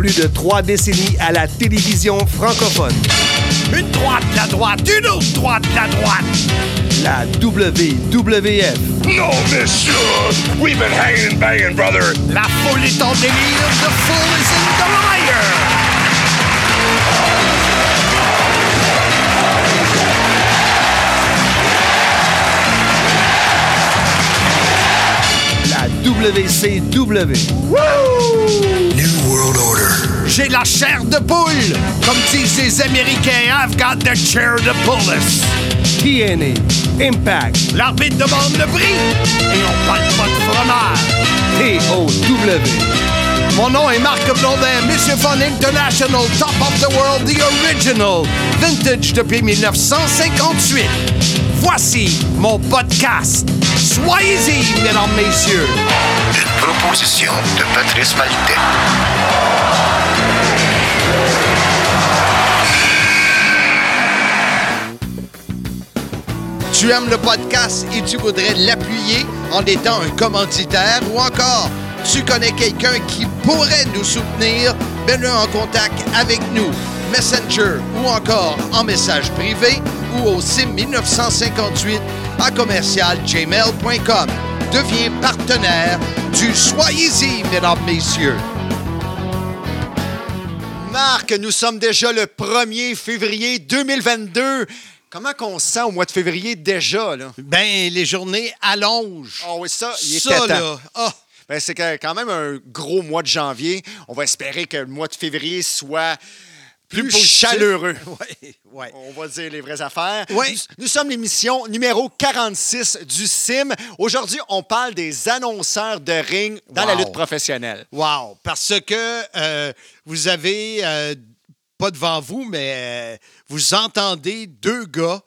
Plus de trois décennies à la télévision francophone. Une droite, la droite, une autre droite, la droite. La WWF. No, monsieur! We've been hanging and banging, brother. La foule est en délire, the fool is in the liar. La WCW. New World Order. J'ai la chair de poule. Comme disent les Américains, I've got the chair to pullus. TNA. Impact. L'arbitre demande le prix et on parle pas de fromage. TOW. Mon nom est Marc Blondin, Monsieur Fun International, Top of the World, The Original, Vintage depuis 1958. Voici mon podcast. Soyez-y, mesdames, messieurs. Une proposition de Patrice Maltais. Tu aimes le podcast et tu voudrais l'appuyer en étant un commanditaire ou encore tu connais quelqu'un qui pourrait nous soutenir, mets-le en contact avec nous, Messenger ou encore en message privé ou au SIM 1958 à commercialgmail.com. Deviens partenaire du Soyez-y, mesdames, messieurs. Marc, nous sommes déjà le 1er février 2022. Comment qu'on se sent au mois de février déjà, là? Ben, les journées allongent. Ah oui, ça, il était Ça, là, ah, Ben, c'est quand même un gros mois de janvier. On va espérer que le mois de février soit plus, chaleureux. Ouais, ouais. On va dire les vraies affaires. Oui. Nous, nous sommes l'émission numéro 46 du CIM. Aujourd'hui, on parle des annonceurs de ring dans la lutte professionnelle. Wow! Parce que euh, vous avez, euh, pas devant vous, mais euh, vous entendez deux gars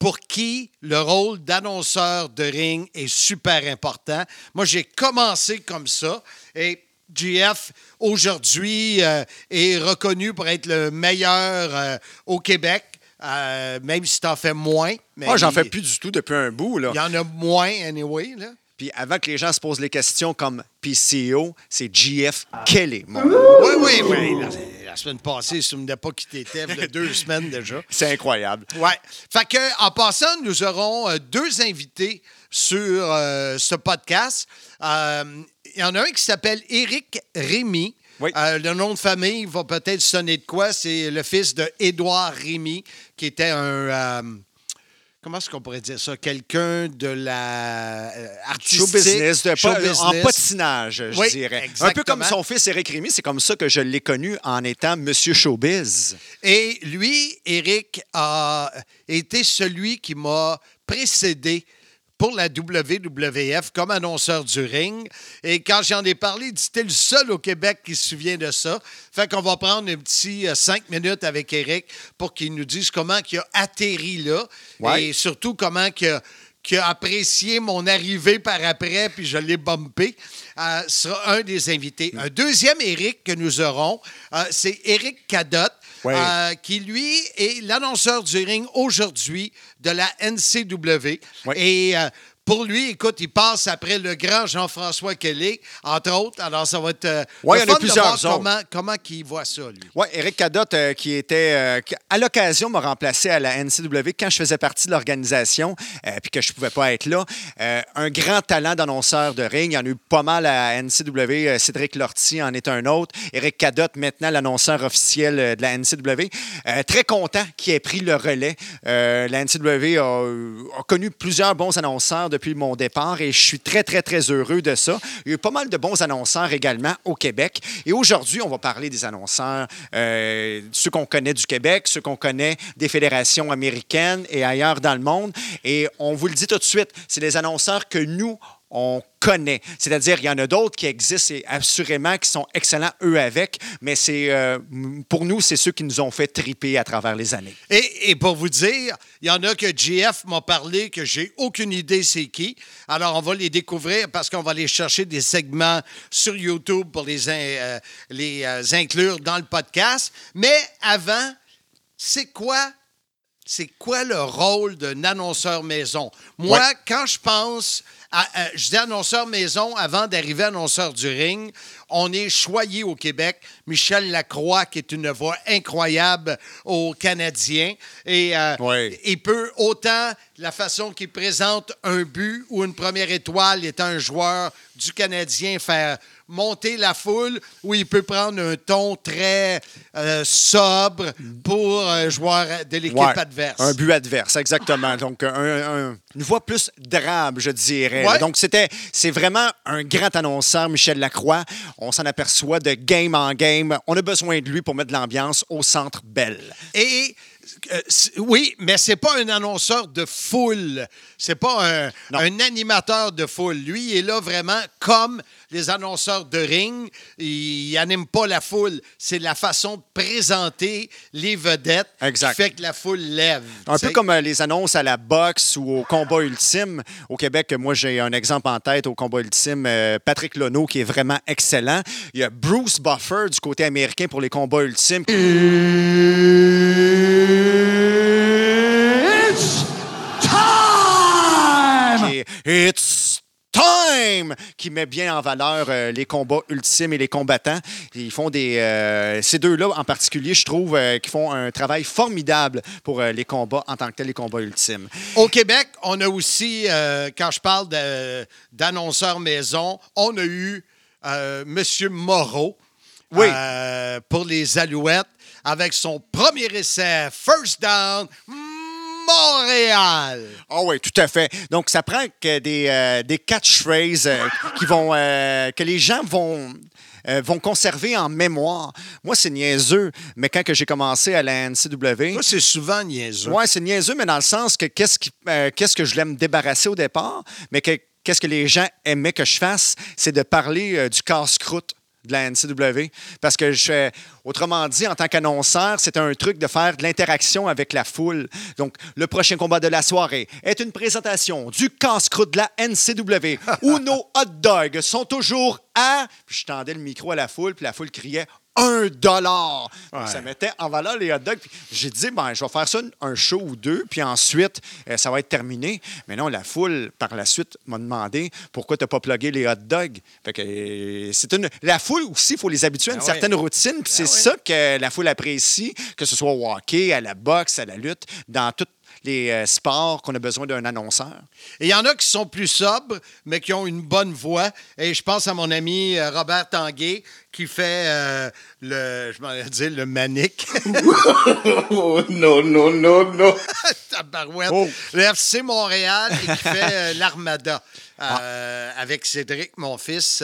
pour qui le rôle d'annonceur de ring est super important. Moi, j'ai commencé comme ça et GF, aujourd'hui, euh, est reconnu pour être le meilleur euh, au Québec, euh, même si tu en fais moins. Moi, j'en fais plus du tout depuis un bout. Là. Il y en a moins, anyway. Là. Puis avant que les gens se posent les questions comme PCO, c'est GF Kelly. mon- Oui, oui, oui. La, la semaine passée, je ne me pas qui t'étais, il y a deux semaines déjà. C'est incroyable. Ouais. Fait que, en passant, nous aurons deux invités sur euh, ce podcast. Euh, y en a un qui s'appelle Éric Rémy. Oui. Euh, le nom de famille va peut-être sonner de quoi? C'est le fils de Édouard Rémy, qui était un. euh, comment est-ce qu'on pourrait dire ça? Quelqu'un de la euh, artistique. Show business, de show pas- en business. patinage, je Oui, dirais. Un peu comme son fils Eric Rémy, c'est comme ça que je l'ai connu en étant Monsieur Showbiz. Et lui, Eric, a été celui qui m'a précédé pour la WWF comme annonceur du ring. Et quand j'en ai parlé, il dit le seul au Québec qui se souvient de ça. Fait qu'on va prendre un petit euh, cinq minutes avec Eric pour qu'il nous dise comment il a atterri là Ouais. et surtout comment il a, apprécié mon arrivée par après, puis je l'ai bumpé, euh, sera un des invités. Un deuxième Eric que nous aurons, euh, c'est Eric Cadotte, Ouais. euh, qui, lui, est l'annonceur du ring aujourd'hui de la NCW. Ouais. Et euh, pour lui, écoute, il passe après le grand Jean-François Kelly, entre autres. Alors, ça va être euh, le il y en a de plusieurs autres. comment, comment il voit ça, lui. Oui, Eric Cadotte, euh, qui était, euh, qui, à l'occasion, m'a remplacé à la NCW quand je faisais partie de l'organisation, puis que je ne pouvais pas être là. Un grand talent d'annonceur de ring. Il y en a eu pas mal à NCW. Cédric Lortie en est un autre. Eric Cadotte, maintenant l'annonceur officiel de la NCW. Très content qu'il ait pris le relais. La NCW a, a connu plusieurs bons annonceurs depuis mon départ et je suis très, très, très heureux de ça. Il y a eu pas mal de bons annonceurs également au Québec. Et aujourd'hui, on va parler des annonceurs, euh, ceux qu'on connaît du Québec, ceux qu'on connaît des fédérations américaines et ailleurs dans le monde. Et on vous le dit tout de suite, c'est des annonceurs que nous, on connaît. C'est-à-dire, il y en a d'autres qui existent et assurément qui sont excellents eux avec, mais c'est euh, pour nous, c'est ceux qui nous ont fait triper à travers les années. Et, pour vous dire, il y en a que GF m'a parlé que j'ai aucune idée c'est qui. Alors, on va les découvrir parce qu'on va aller chercher des segments sur YouTube pour les, euh, euh, inclure dans le podcast. Mais avant, c'est quoi c'est quoi le rôle d'un annonceur maison? Moi, Ouais. quand je pense, à, à- je dis annonceur maison avant d'arriver annonceur du ring, on est choyé au Québec. Michel Lacroix, qui est une voix incroyable aux Canadiens. Et euh, Ouais. il peut autant la façon qu'il présente un but ou une première étoile étant un joueur du Canadien faire monter la foule ou il peut prendre un ton très euh, sobre pour un joueur de l'équipe Ouais, adverse. Un but adverse, exactement. Donc, un- un- une voix plus drabe, je dirais. Ouais. Donc, c'était, c'est vraiment un grand annonceur, Michel Lacroix. On s'en aperçoit de game en game. On a besoin de lui pour mettre de l'ambiance au centre Belle. Et euh, oui, mais c'est pas un annonceur de foule. C'est pas un, un animateur de foule. Lui, il est là vraiment comme les annonceurs de ring. Il, il anime pas la foule. C'est la façon de présenter les vedettes Exact. qui fait que la foule lève. Un peu comme euh, les annonces à la boxe ou au combat ultime. Au Québec, moi, j'ai un exemple en tête au combat ultime. euh, Patrick Lono, qui est vraiment excellent. Il y a Bruce Buffer du côté américain pour les combats ultimes. It's time qui met bien en valeur euh, les combats ultimes et les combattants. Ils font des euh, ces deux-là en particulier, je trouve, euh, qui font un travail formidable pour les combats en tant que tels, les combats ultimes. Au Québec, on a aussi, quand je parle d'annonceurs maison, on a eu euh, M. Moreau Oui. pour les Alouettes avec son premier essai, First Down, Montréal. Ah oui, tout à fait. Donc, ça prend que des, euh, des catchphrases euh, qui vont, euh, que les gens vont, euh, vont conserver en mémoire. Moi, c'est niaiseux, mais quand que j'ai commencé à la NCW, Ça, c'est souvent niaiseux. Ouais, c'est niaiseux, mais dans le sens que qu'est-ce, qui- euh, qu'est-ce que je voulais me débarrasser au départ, mais que, qu'est-ce que les gens aimaient que je fasse, c'est de parler euh, du casse-croûte de la NCW. Parce que, je, autrement dit, en tant qu'annonceur, c'est un truc de faire de l'interaction avec la foule. Donc, le prochain combat de la soirée est une présentation du casse-croûte de la NCW où nos hot dogs sont toujours à. Puis je tendais le micro à la foule, puis la foule criait un dollar. Donc, Ouais. Ça mettait en valeur les hot dogs. J'ai dit, ben, je vais faire ça un show ou deux, puis ensuite, euh, ça va être terminé. Mais non, la foule, par la suite, m'a demandé pourquoi tu n'as pas plugué les hot dogs? Fait que euh, c'est une. La foule aussi, il faut les habituer à une Ben certaine oui. routine, puis c'est Ben oui. ça que la foule apprécie, que ce soit au hockey, à la boxe, à la lutte, dans tous les euh, sports qu'on a besoin d'un annonceur. Et il y en a qui sont plus sobres, mais qui ont une bonne voix. Et je pense à mon ami euh, Robert Tanguay, qui fait euh, le, je m'en ai dit, le manique. Oh, no, no, no, no. Tabarouette. Oh. Le FC Montréal et qui fait euh, l'Armada. euh, avec Cédric, mon fils.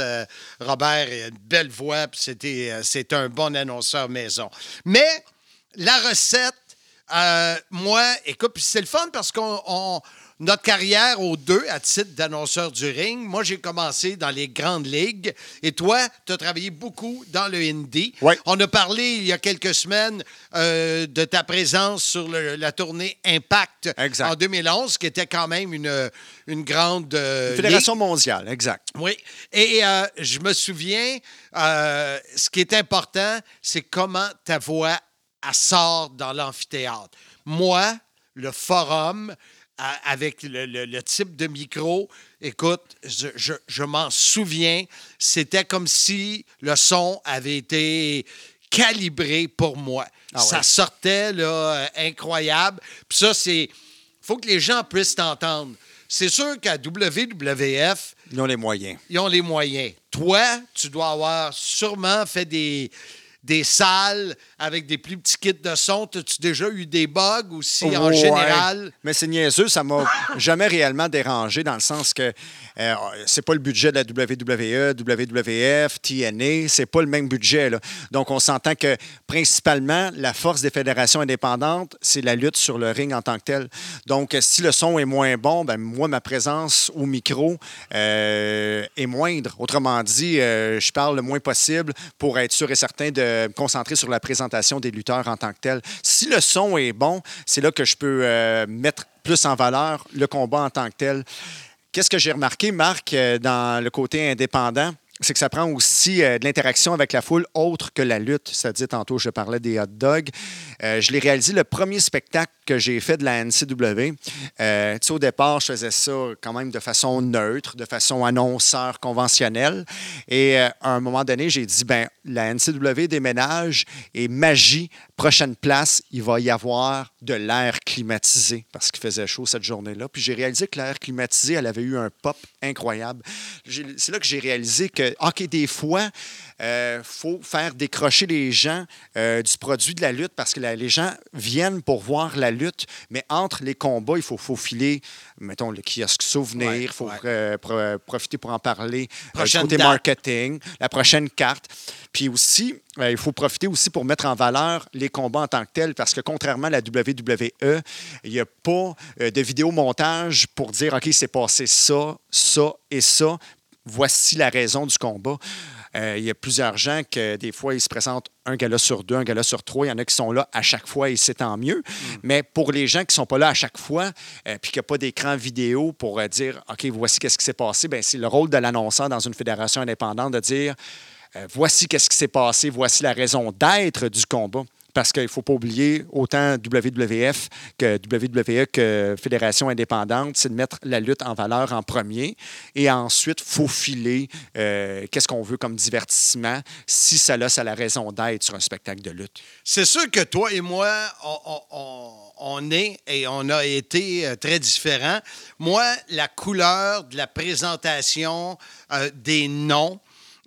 Robert a une belle voix, puis c'était, c'est un bon annonceur maison. Mais la recette, euh, moi, écoute, puis c'est le fun parce qu'on. on- notre carrière aux deux, à titre d'annonceur du ring, moi, j'ai commencé dans les grandes ligues et toi, tu as travaillé beaucoup dans le indie. Ouais. On a parlé il y a quelques semaines euh, de ta présence sur le- la tournée Impact Exact. en 2011, qui était quand même une, une grande. euh, Fédération mondiale, exact. oui. Et euh, je me souviens, ce qui est important, c'est comment ta voix elle sort dans l'amphithéâtre. Moi, le forum, euh, avec le, le- le type de micro, écoute, je, je- je m'en souviens, c'était comme si le son avait été calibré pour moi. Ah Ça sortait là, euh, incroyable. Puis ça, c'est. faut que les gens puissent t'entendre. C'est sûr qu'à WWF, Ils ont les moyens. ils ont les moyens. Toi, tu dois avoir sûrement fait des, des salles avec des plus petits kits de son. As-tu déjà eu des bugs aussi en Ouais. général? Mais c'est niaiseux, ça m'a jamais réellement dérangé dans le sens que euh, c'est pas le budget de la WWE, WWF, TNA, c'est pas le même budget. là. Donc on s'entend que principalement la force des fédérations indépendantes, c'est la lutte sur le ring en tant que tel. Donc si le son est moins bon, ben moi ma présence au micro euh, est moindre. Autrement dit, euh, je parle le moins possible pour être sûr et certain de me concentrer sur la présentation des lutteurs en tant que tel. Si le son est bon, c'est là que je peux euh, mettre plus en valeur le combat en tant que tel. Qu'est-ce que j'ai remarqué, Marc, euh, dans le côté indépendant? C'est que ça prend aussi euh, de l'interaction avec la foule autre que la lutte. C'est-à-dire, tantôt, je parlais des hot dogs. Euh, je l'ai réalisé le premier spectacle que j'ai fait de la NCW. Euh, au départ, je faisais ça quand même de façon neutre, de façon annonceur conventionnelle. Et euh, à un moment donné, j'ai dit, ben la NCW déménage et magie, prochaine place, il va y avoir de l'air climatisé parce qu'il faisait chaud cette journée-là. Puis j'ai réalisé que l'air climatisé, elle avait eu un pop incroyable. C'est là que j'ai réalisé que, OK, des fois, il faut faire décrocher les gens euh, du produit de la lutte parce que la- les gens viennent pour voir la lutte, mais entre les combats, il faut faufiler, mettons, le kiosque souvenir, il Ouais, faut ouais. euh, pro- profiter pour en parler euh, Prochaine côté date. marketing, la prochaine carte. Puis aussi, euh, il faut profiter aussi pour mettre en valeur les combats en tant que tels, parce que contrairement à la WWE, il n'y a pas euh, de vidéomontage pour dire, OK, c'est passé ça, ça et ça. Voici la raison du combat. Euh, il y a plusieurs gens que des fois, ils se présentent un gala sur deux, un gala sur trois. Il y en a qui sont là à chaque fois et c'est tant mieux. Mais pour les gens qui ne sont pas là à chaque fois, euh, puis qu'il n'y a pas d'écran vidéo pour euh, dire, OK, voici qu'est-ce qui s'est passé, ben, c'est le rôle de l'annonceur dans une fédération indépendante de dire, euh, voici qu'est-ce qui s'est passé, voici la raison d'être du combat. Parce qu'il ne faut pas oublier, autant WWF que WWE que Fédération indépendante, c'est de mettre la lutte en valeur en premier et ensuite faufiler euh, qu'est-ce qu'on veut comme divertissement si ça a, ça la raison d'être sur un spectacle de lutte. C'est sûr que toi et moi, on est et on a été euh, très différents. Moi, la couleur de la présentation euh, des noms,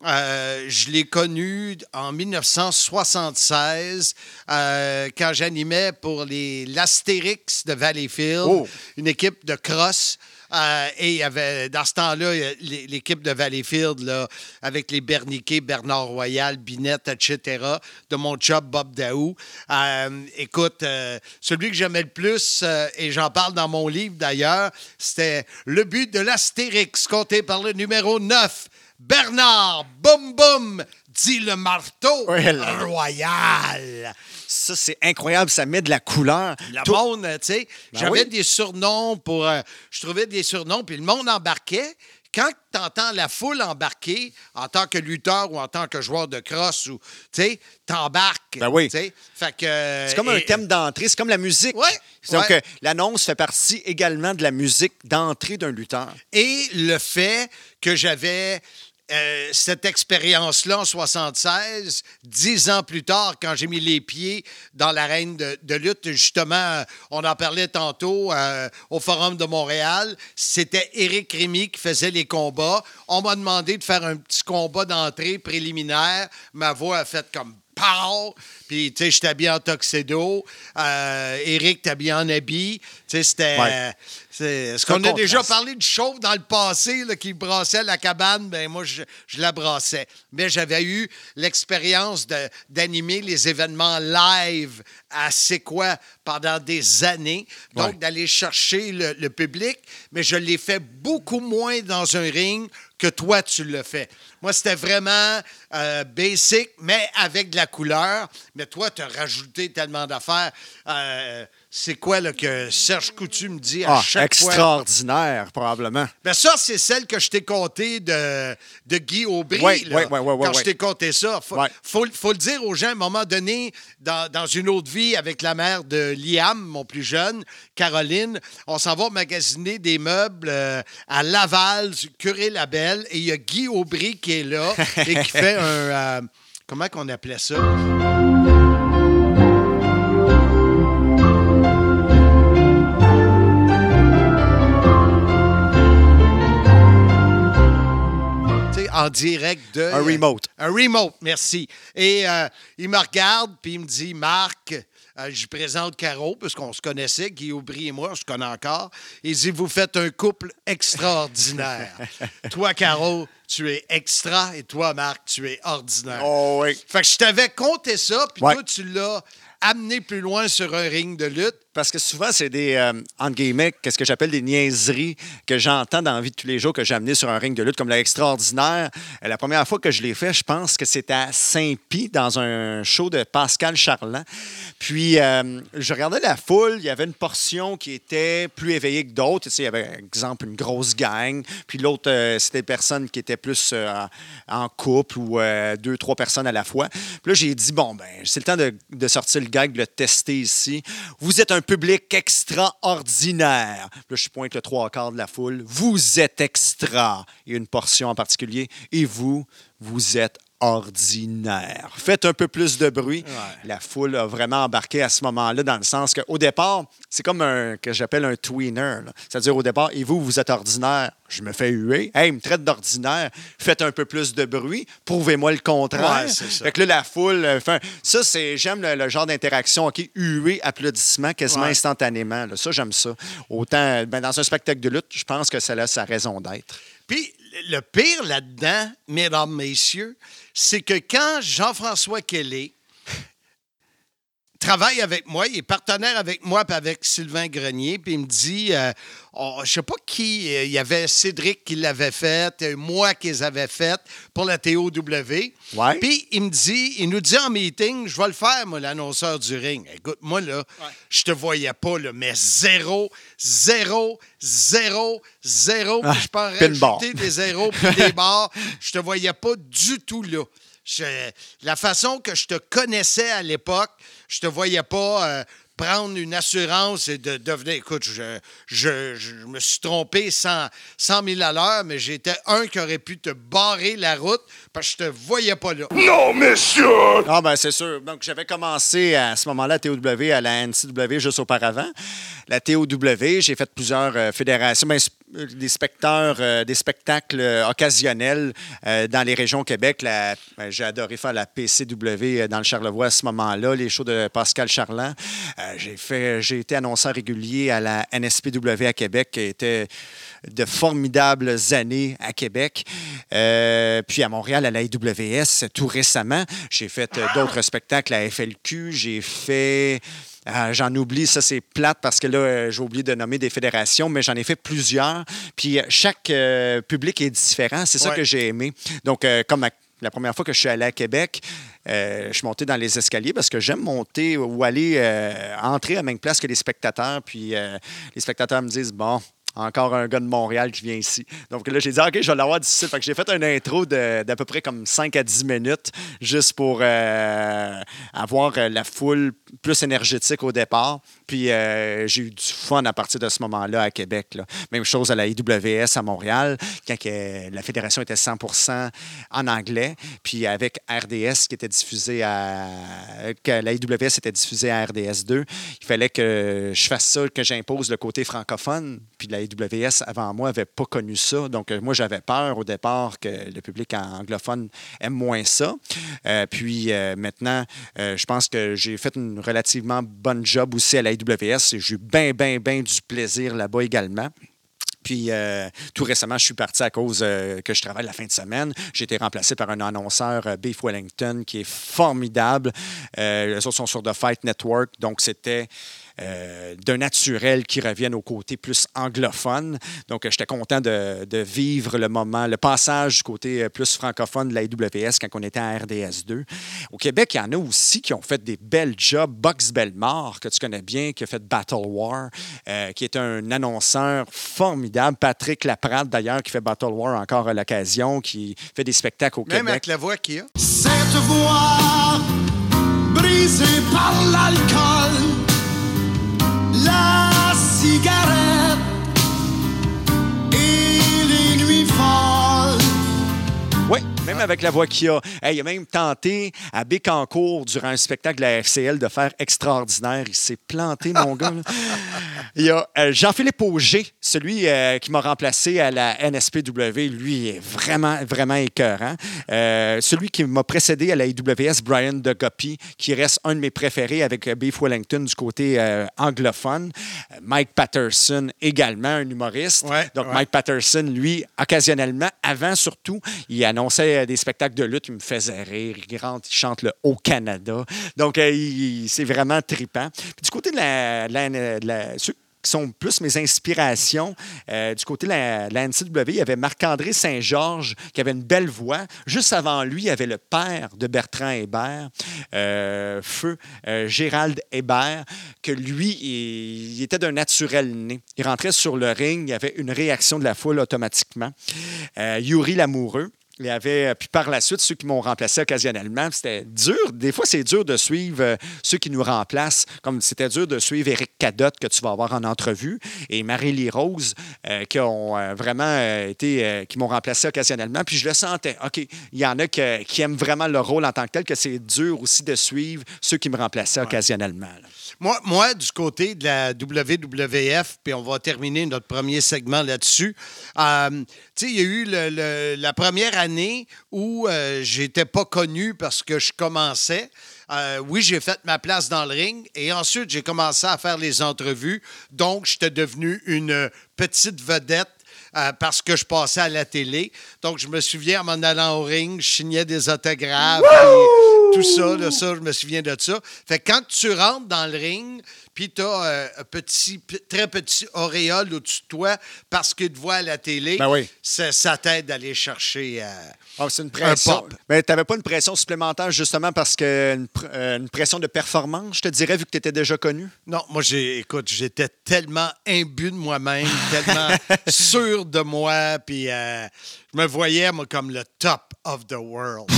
euh, je l'ai connu en 1976 euh, quand j'animais pour les l'Astérix de Valleyfield, Oh. une équipe de cross. Euh, et il y avait, dans ce temps-là, l'équipe de Valleyfield, là, avec les Berniquet, Bernard Royal, Binette, etc., de mon chum Bob Daou. Euh, écoute, euh, celui que j'aimais le plus, et j'en parle dans mon livre d'ailleurs, c'était Le but de l'Astérix, compté par le numéro 9, Bernard Boum Boum, dit le marteau royal. Ça, c'est incroyable, ça met de la couleur. Le Tout- monde, tu sais, Ben j'avais oui. des surnoms pour. euh, je trouvais des surnoms, puis le monde embarquait. Quand tu entends la foule embarquer en tant que lutteur ou en tant que joueur de cross, ou tu sais, t'embarques. Ben oui. Fait que. C'est comme un thème d'entrée, c'est comme la musique. Ouais, Donc, ouais. l'annonce fait partie également de la musique d'entrée d'un lutteur. Et le fait que j'avais euh, cette expérience-là en 76, dix ans plus tard, quand j'ai mis les pieds dans l'arène de, lutte, justement, on en parlait tantôt euh, au Forum de Montréal, c'était Éric Rémy qui faisait les combats. On m'a demandé de faire un petit combat d'entrée préliminaire. Ma voix a fait comme pow! Puis, tu sais, j'étais habillé en tuxedo. Euh, Éric, t'es habillé en habit. Tu sais, c'était... Est-ce qu'on a déjà parlé du chauve dans le passé là, qui brassait la cabane? Ben moi, je, je la brassais. Mais j'avais eu l'expérience de- d'animer les événements live à C'est quoi pendant des années. Donc, Ouais. d'aller chercher le, le public. Mais je l'ai fait beaucoup moins dans un ring que toi, tu l'as fait. Moi, c'était vraiment euh, basic, mais avec de la couleur. Mais toi, tu as rajouté tellement d'affaires. Euh, c'est quoi là, que Serge Coutu me dit à Ah, chaque fois? extraordinaire, probablement. Ben ça, c'est celle que je t'ai contée de, de Guy Aubry. Ouais, là, ouais, ouais, quand je t'ai conté ça. Faut, faut, faut le dire aux gens, à un moment donné, dans, dans une autre vie, avec la mère de Liam, mon plus jeune, Caroline, on s'en va magasiner des meubles euh, à Laval, Curé-Labelle, et il y a Guy Aubry qui est là et qui fait un... euh, comment qu'on appelait ça? En direct de... Un remote. Un remote, merci. Et euh, il me regarde, puis il me dit, Marc, euh, je présente Caro, puisqu'on se connaissait, Guy Aubry et moi, on se connaît encore. Il dit, vous faites un couple extraordinaire. toi, Caro, tu es extra, et toi, Marc, tu es ordinaire. Oh oui. Fait que je t'avais compté ça, puis Ouais. toi, tu l'as amené plus loin sur un ring de lutte. Parce que souvent, c'est des, euh, entre qu'est-ce que j'appelle des niaiseries que j'entends dans la vie de tous les jours que j'ai amené sur un ring de lutte comme l'extraordinaire. Euh, La première fois que je l'ai fait, je pense que c'était à Saint-Pie, dans un show de Pascal Charland. Puis, euh, je regardais la foule, il y avait une portion qui était plus éveillée que d'autres. Tu sais, il y avait, par exemple, une grosse gang. Puis l'autre, euh, c'était des personnes qui étaient plus en couple ou deux, trois personnes à la fois. Puis là, j'ai dit, bon, ben, c'est le temps de, sortir le gag, de le tester ici. Vous êtes public extraordinaire. Là, je pointe le trois quarts de la foule. Vous êtes extra. A une portion en particulier. Et vous, vous êtes ordinaire. Faites un peu plus de bruit. La foule a vraiment embarqué à ce moment-là dans le sens qu'au départ, c'est comme un que j'appelle un tweener. C'est-à-dire au départ, et vous, vous êtes ordinaire. Je me fais huer. Hey, il me traite d'ordinaire. Faites un peu plus de bruit. Prouvez-moi le contraire. Ouais. Fait que là, la foule. euh, fait un- Ça, c'est. J'aime le, le genre d'interaction. OK, huée, applaudissement quasiment Ouais. instantanément. là. Ça, j'aime ça. Autant, ben, dans un spectacle de lutte, je pense que ça a sa raison d'être. Puis le pire là-dedans, mesdames, messieurs, c'est que quand Jean-François Kelly travaille avec moi, il est partenaire avec moi puis avec Sylvain Grenier, puis il me dit, euh, oh, je sais pas qui, euh, il y avait Cédric qui l'avait fait, euh, moi qui les avais faites pour la TOW. Ouais. Puis il me dit, il nous dit en meeting, je vais le faire, moi, l'annonceur du ring. Écoute, moi, là, je te voyais pas, là, mais zéro, zéro, zéro, zéro. Puis je peux en pinball. rajouter des zéros puis des barres. Je te voyais pas du tout là. Je- la façon que je te connaissais à l'époque, je te voyais pas euh, prendre une assurance et de devenir. Écoute, je, je- je me suis trompé 100, 100 000 à l'heure, mais j'étais un qui aurait pu te barrer la route parce que je te voyais pas là. Non, monsieur! Ah, ben c'est sûr. Donc, j'avais commencé à ce moment-là à TOW, à la NCW juste auparavant. La TOW, j'ai fait plusieurs euh, fédérations, ben, des spectacles, euh, des spectacles euh, occasionnels euh, dans les régions Québec. Ben, j'ai adoré faire la PCW euh, dans le Charlevoix à ce moment-là, les shows de Pascal Charland. Euh, j'ai été annonceur régulier à la NSPW à Québec, qui était de formidables années à Québec. Euh, puis à Montréal, à la IWS, tout récemment. J'ai fait euh, d'autres spectacles à FLQ. J'ai fait. Ah, j'en oublie, ça c'est plate parce que là, euh, j'ai oublié de nommer des fédérations, mais j'en ai fait plusieurs. Puis euh, chaque euh, public est différent. C'est ça que j'ai aimé. Donc, euh, comme à- la première fois que je suis allé à Québec, euh, je suis monté dans les escaliers parce que j'aime monter ou aller euh, entrer à même place que les spectateurs. Puis euh, les spectateurs me disent Bon, encore un gars de Montréal qui vient ici. Donc là, j'ai dit, OK, je vais l'avoir que j'ai fait une intro d'à peu près comme 5 à 10 minutes, juste pour euh, avoir euh, la foule plus énergétique au départ. Puis euh, j'ai eu du fun à partir de ce moment-là à Québec. Même chose à la IWS à Montréal, quand la fédération était 100% en anglais. Puis avec RDS qui était diffusé à. que la IWS était diffusée à RDS 2, il fallait que je fasse ça, que j'impose le côté francophone. Puis la IWS avant moi n'avait pas connu ça. Donc euh, moi, j'avais peur au départ que le public anglophone aime moins ça. Euh, puis euh, maintenant, je pense que j'ai fait une relativement bonne job aussi à la IWS et j'ai eu bien, bien, bien du plaisir là-bas également. Puis tout récemment, je suis parti à cause que je travaille la fin de semaine. J'ai été remplacé par un annonceur, euh, Beef Wellington, qui est formidable. Les autres sont sur The Fight Network, donc c'était euh, d'un naturel qui revienne au côté plus anglophone. Donc, euh, j'étais content de, de vivre le moment, le passage du côté euh, plus francophone de la IWS quand on était à RDS 2. Au Québec, il y en a aussi qui ont fait des belles jobs. Box Belmore, que tu connais bien, qui a fait Battle War, euh, qui est un annonceur formidable. Patrick Laprade, d'ailleurs, qui fait Battle War encore à l'occasion, qui fait des spectacles au Même Québec. avec la voix qu'il y a. Cette voix brisée par l'alcool, même avec la voix qu'il a. Hey, il a même tenté à Bécancourt, durant un spectacle de la FCL, de faire extraordinaire. Il s'est planté, mon gars. là. Il y a euh, Jean-Philippe Auger, celui euh, qui m'a remplacé à la NSPW. Lui est vraiment, vraiment écœurant. Euh, celui qui m'a précédé à la IWS, Brian DeGoppy, qui reste un de mes préférés avec Beef Wellington du côté anglophone. Mike Patterson, également un humoriste. Ouais, Donc, ouais. Mike Patterson, lui, occasionnellement, avant surtout, il annonçait euh, des spectacles de lutte. Il me faisait rire. Il il chante le Au Canada. Donc, euh, c'est vraiment trippant. Puis du côté de la, la- qui sont plus mes inspirations, euh, du côté de la, NCW, il y avait Marc-André Saint-Georges qui avait une belle voix. Juste avant lui, il y avait le père de Bertrand Hébert, Feu Gérald Hébert, que lui, il, était d'un naturel né. Il rentrait sur le ring, il y avait une réaction de la foule automatiquement. Yuri Lamoureux. Il y avait, puis par la suite, ceux qui m'ont remplacé occasionnellement, c'était dur. Des fois, c'est dur de suivre euh, ceux qui nous remplacent, comme c'était dur de suivre Éric Cadotte, que tu vas avoir en entrevue, et Marie-Lie Rose, euh, qui ont euh, vraiment euh, été, euh, qui m'ont remplacé occasionnellement. Puis je le sentais. OK, il y en a que- qui aiment vraiment le rôle en tant que tel, que c'est dur aussi de suivre ceux qui me remplaçaient occasionnellement. là. Moi, moi, du côté de la WWF, puis on va terminer notre premier segment là-dessus. Tu sais, il y a eu le- le- la première année où euh, j'étais pas connu parce que je commençais. Euh, oui, j'ai fait ma place dans le ring et ensuite j'ai commencé à faire les entrevues. Donc, j'étais devenu une petite vedette euh, parce que je passais à la télé. Donc, je me souviens, en m'en allant au ring, je signais des autographes, puis tout ça, là, ça, je me souviens de ça. Fait que quand tu rentres dans le ring, puis tu as un petit, très petit auréole au-dessus de toi parce qu'il te voit à la télé, Ben oui. ça, ça t'aide d'aller chercher... euh, c'est une pression. pop. Mais tu n'avais pas une pression supplémentaire justement parce que une, euh, une pression de performance, je te dirais, vu que tu étais déjà connu? Non, moi, j'ai, écoute, j'étais tellement imbu de moi-même, tellement sûr de moi, puis euh, je me voyais, moi, comme le top of the world.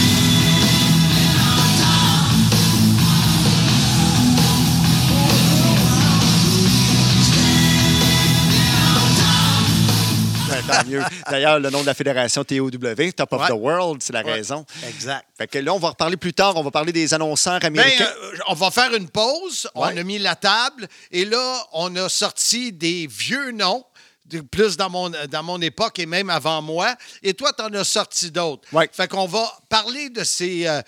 tant mieux. D'ailleurs, le nom de la fédération TOW, Top of Ouais. the World, c'est la Ouais, raison. Exact. Fait que là, on va reparler plus tard. On va parler des annonceurs Ben, américains. euh, on va faire une pause. Ouais. On a mis la table et là, on a sorti des vieux noms, plus dans mon, dans mon époque et même avant moi. Et toi, tu en as sorti d'autres. Ouais. Fait qu'on va parler de ces euh,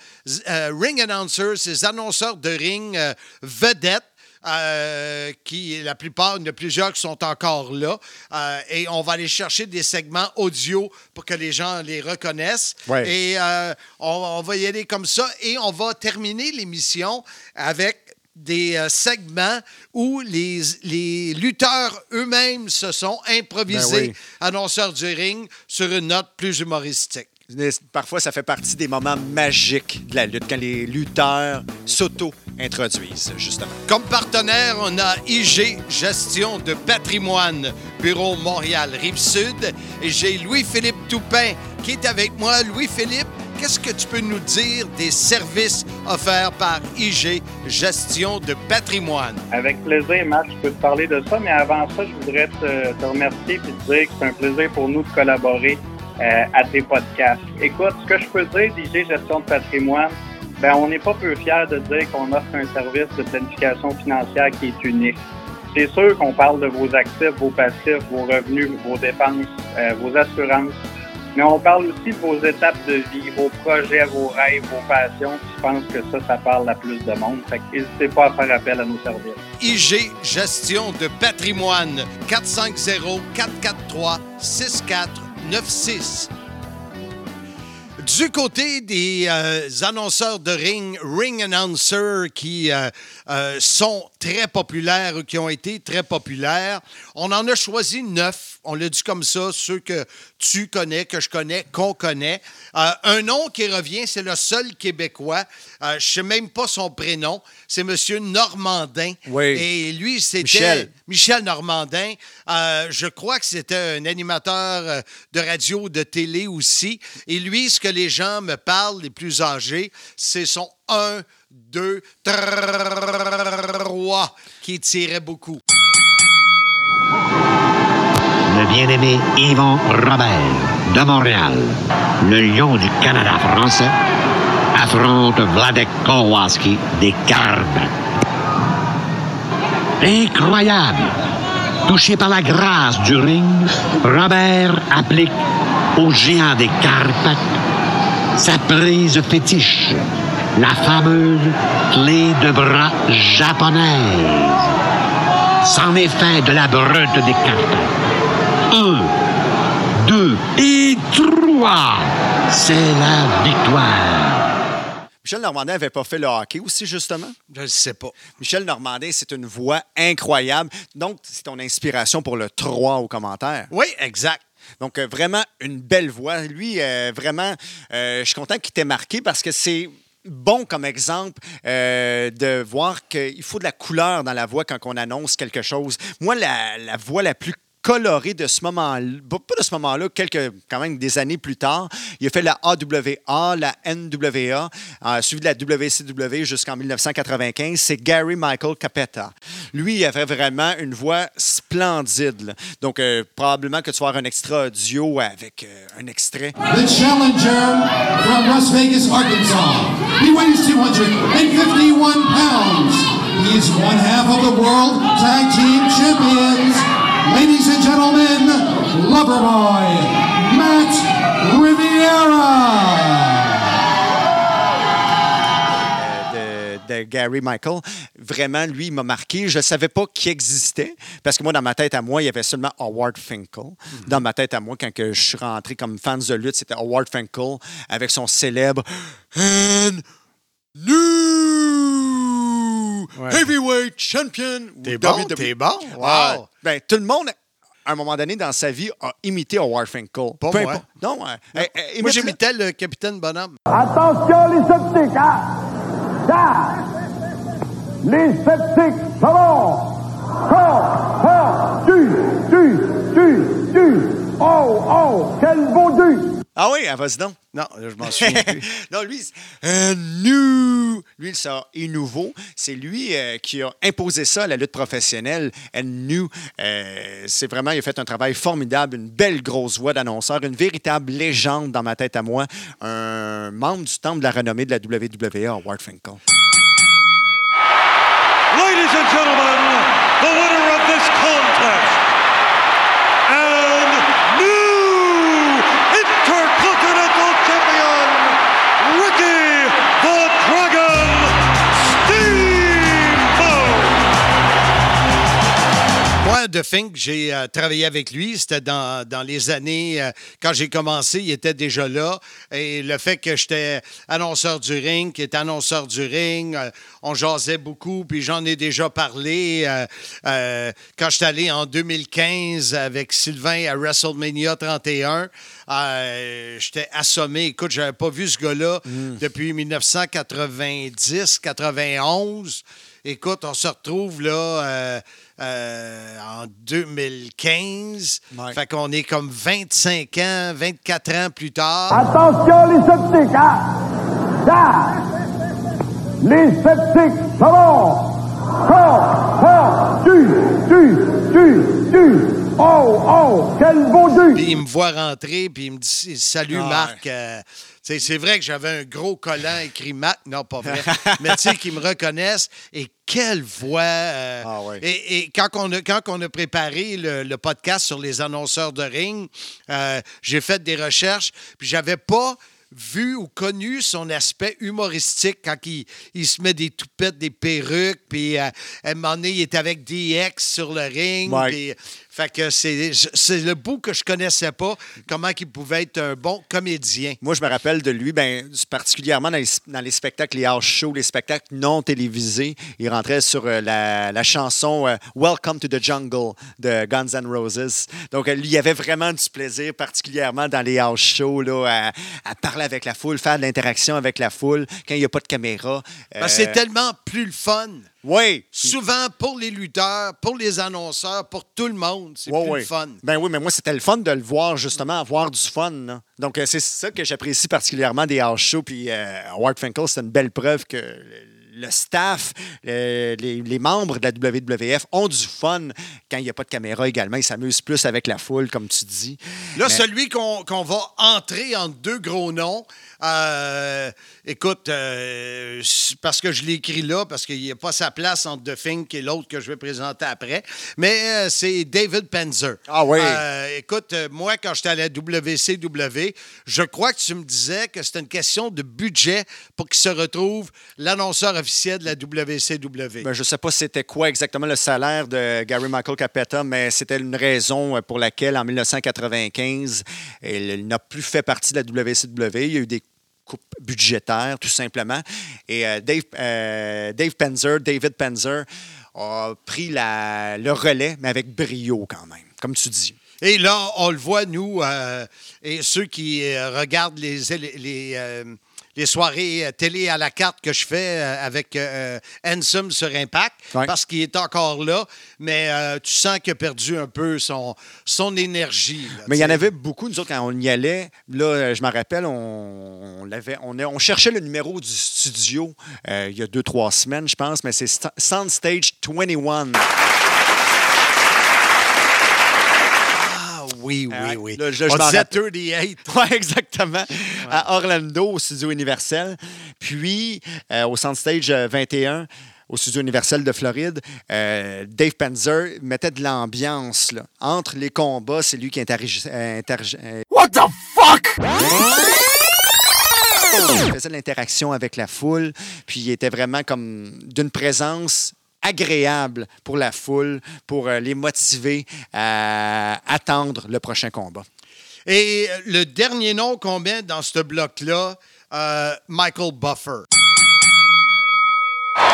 euh, ring announcers, ces annonceurs de ring euh, vedettes. Euh, qui, la plupart, il y en a plusieurs qui sont encore là. Euh, et on va aller chercher des segments audio pour que les gens les reconnaissent. Ouais. Et euh, on, on va y aller comme ça. Et on va terminer l'émission avec des segments où les, les lutteurs eux-mêmes se sont improvisés, Ben oui. annonceurs du ring, sur une note plus humoristique. Parfois, ça fait partie des moments magiques de la lutte, quand les lutteurs s'auto-introduisent, justement. Comme partenaire, on a IG Gestion de patrimoine, Bureau Montréal Rive-Sud. Et j'ai Louis-Philippe Toupin qui est avec moi. Louis-Philippe, qu'est-ce que tu peux nous dire des services offerts par IG Gestion de patrimoine? Avec plaisir, Matt, je peux te parler de ça, mais avant ça, je voudrais te, te remercier et te dire que c'est un plaisir pour nous de collaborer euh, à tes podcasts. Écoute, ce que je peux dire d'IG Gestion de patrimoine, ben, on n'est pas peu fiers de dire qu'on offre un service de planification financière qui est unique. C'est sûr qu'on parle de vos actifs, vos passifs, vos revenus, vos dépenses, euh, vos assurances, mais on parle aussi de vos étapes de vie, vos projets, vos rêves, vos passions. Je pense que ça, ça parle à plus de monde. Fait n'hésitez pas à faire appel à nos services. IG Gestion de patrimoine 450-443-6496. Du côté des euh, annonceurs de ring, ring announcers qui euh, euh, sont très populaires ou qui ont été très populaires, on en a choisi neuf. On l'a dit comme ça, ceux que tu connais, que je connais, qu'on connaît. Euh, un nom qui revient, c'est le seul Québécois. Euh, je ne sais même pas son prénom. C'est M. Normandin. Oui. Et lui, c'était Michel. Michel Normandin. Je crois que c'était un animateur de radio, de télé aussi. Et lui, ce que les gens me parlent, les plus âgés, c'est son 1, 2, 3 qui tirait beaucoup. Le bien-aimé Yvon Robert de Montréal, le lion du Canada français, affronte Vladek Kowalski des Carabins. Incroyable! Touché par la grâce du ring, Robert applique au géant des Carpates sa prise fétiche, la fameuse clé de bras japonaise. C'en est fait de la brute des Carpates. Un, deux et trois. C'est la victoire. Michel Normandin n'avait pas fait le hockey aussi, justement? Je ne sais pas. Michel Normandin, c'est une voix incroyable. Donc, c'est ton inspiration pour le 3 au commentaire. Oui, exact. Donc, euh, vraiment, une belle voix. Lui, euh, vraiment, euh, je suis content qu'il t'ait marqué parce que c'est bon comme exemple euh, de voir qu'il faut de la couleur dans la voix quand on annonce quelque chose. Moi, la, la voix la plus colorée de ce moment-là, pas de ce moment-là, quelques, quand même des années plus tard, il a fait la AWA, la NWA, euh, suivi de la WCW jusqu'en 1995, c'est Gary Michael Capetta. Lui, il avait vraiment une voix splendide. là. Donc, euh, probablement que tu vas avoir un extra audio avec euh, un extrait. The challenger from Las Vegas, Arkansas. He weighs 251 pounds. He is one half of the World Tag Team Champions. Ladies and gentlemen, Loverboy, Matt Riviera. euh, de, de Gary Michael. Vraiment, lui, il m'a marqué. Je ne savais pas qu'il existait parce que moi, dans ma tête à moi, il y avait seulement Howard Finkel. Dans ma tête à moi, quand je suis rentré comme fan de lutte, c'était Howard Finkel avec son célèbre And new heavyweight champion. T'es ou bon, WWE. t'es bon. Wow. Ah, ben, tout le monde, à un moment donné dans sa vie, a imité Howard Finkel. Pas Peu moi. importe. Non, ouais. Eh, eh, Moi, j'imitais le capitaine Bonhomme. Attention les sceptiques, hein? Ça! Les sceptiques! Tu! Tu! Tu! Tu! Oh! Oh! Quel beau du! Ah oui, ah, vas-y donc. Non, je m'en souviens plus. non, lui, new. Lui, ça est nouveau. C'est lui euh, qui a imposé ça à la lutte professionnelle. And new. Euh, c'est vraiment, il a fait un travail formidable, une belle grosse voix d'annonceur, une véritable légende dans ma tête à moi. Un membre du temple de la renommée de la WWE, Howard Finkel. Ladies and gentlemen, de Fink, j'ai euh, travaillé avec lui. C'était dans, dans les années, euh, quand j'ai commencé, il était déjà là. Et le fait que j'étais annonceur du ring, qu'il était annonceur du ring, euh, on jasait beaucoup, puis j'en ai déjà parlé. quand j'étais allé en 2015 avec Sylvain à WrestleMania 31, euh, j'étais assommé. Écoute, j'avais pas vu ce gars-là depuis 1990-91. Écoute, on se retrouve là euh, en 2015. Ouais. Fait qu'on est comme 25 ans, 24 ans plus tard. Attention les sceptiques, hein? Ça! Les sceptiques, ça va! Ha! Ha! Tu! Tu! Tu! Tu! Oh! Oh! Quel beau du! Puis il me voit rentrer, puis il me dit Salut Ah, Marc. Euh, c'est vrai que j'avais un gros collant écrit Marc. Non, pas vrai. Mais tu sais, qu'ils me reconnaissent. Et quelle voix. euh, Ah ouais. Et, et quand, on a, quand on a préparé le, le podcast sur les annonceurs de ring, euh, j'ai fait des recherches, puis j'avais pas vu ou connu son aspect humoristique quand il, il se met des toupettes, des perruques, puis euh, à un moment donné, il est avec DX sur le ring. Puis- fait que c'est c'est le bout que je connaissais pas, comment il pouvait être un bon comédien. Moi, je me rappelle de lui, ben, particulièrement dans les, dans les spectacles, les house shows, les spectacles non télévisés. Il rentrait sur euh, la, la chanson euh, Welcome to the Jungle de Guns N' Roses. Donc, euh, il avait vraiment du plaisir, particulièrement dans les house shows, là, à, à parler avec la foule, faire de l'interaction avec la foule quand il n'y a pas de caméra. Ben, c'est tellement plus le fun. Oui. Souvent pour les lutteurs, pour les annonceurs, pour tout le monde, c'est Ouais, plus le fun. Ben oui, mais moi, c'était le fun de le voir, justement, avoir du fun. là. Donc, euh, c'est ça que j'apprécie particulièrement des house shows. Puis, euh, Howard Finkel, c'est une belle preuve que le- staff, euh, les, les membres de la WWF ont du fun quand il n'y a pas de caméra également. Ils s'amusent plus avec la foule, comme tu dis. Là, Mais- celui qu'on va entrer entre deux gros noms, Euh, écoute, euh, parce que je l'ai écrit là, parce qu'il n'y a pas sa place entre The Fink et l'autre que je vais présenter après. Mais euh, c'est David Penzer. Ah oui. Écoute, moi, quand j'étais à la WCW, je crois que tu me disais que c'était une question de budget pour qu'il se retrouve l'annonceur officiel de la WCW. Ben, je ne sais pas c'était quoi exactement le salaire de Gary Michael Capetta, mais c'était une raison pour laquelle, en 1995, il n'a plus fait partie de la WCW. Il y a eu des coupes budgétaires, tout simplement. Et euh, Dave, euh, Dave Penzer, David Penzer, a pris la- le relais, mais avec brio quand même, comme tu dis. Et là, on le voit, nous, euh, et ceux qui regardent les, les, euh, soirées euh, télé à la carte que je fais euh, avec euh, Handsome sur Impact, Ouais. parce qu'il est encore là, mais euh, tu sens qu'il a perdu un peu son, son énergie. là, Mais il y en avait beaucoup, nous autres, quand on y allait. Là, euh, je me rappelle, on, on, l'avait- on, a- on cherchait le numéro du studio euh, il y a deux, trois semaines, je pense, mais c'est Sta- Soundstage 21. Ah oui, oui, Ah, oui. là, je- je on m'en disait rappelle. 38. Oui, exactement. À Orlando, au Studio Universel. Puis, euh, au Soundstage euh, 21, au Studio Universel de Floride, euh, Dave Penzer mettait de l'ambiance. là. Entre les combats, c'est lui qui interagissait. What the fuck? Il faisait de l'interaction avec la foule, puis il était vraiment comme d'une présence agréable pour la foule, pour euh, les motiver à attendre le prochain combat. Et euh, le dernier nom qu'on met dans ce bloc-là, euh, Michael Buffer.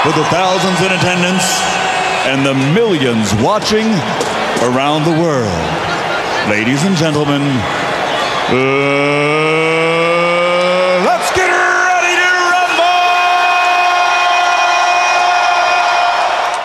For the thousands in attendance and the millions watching around the world. Ladies and gentlemen, uh, let's get ready to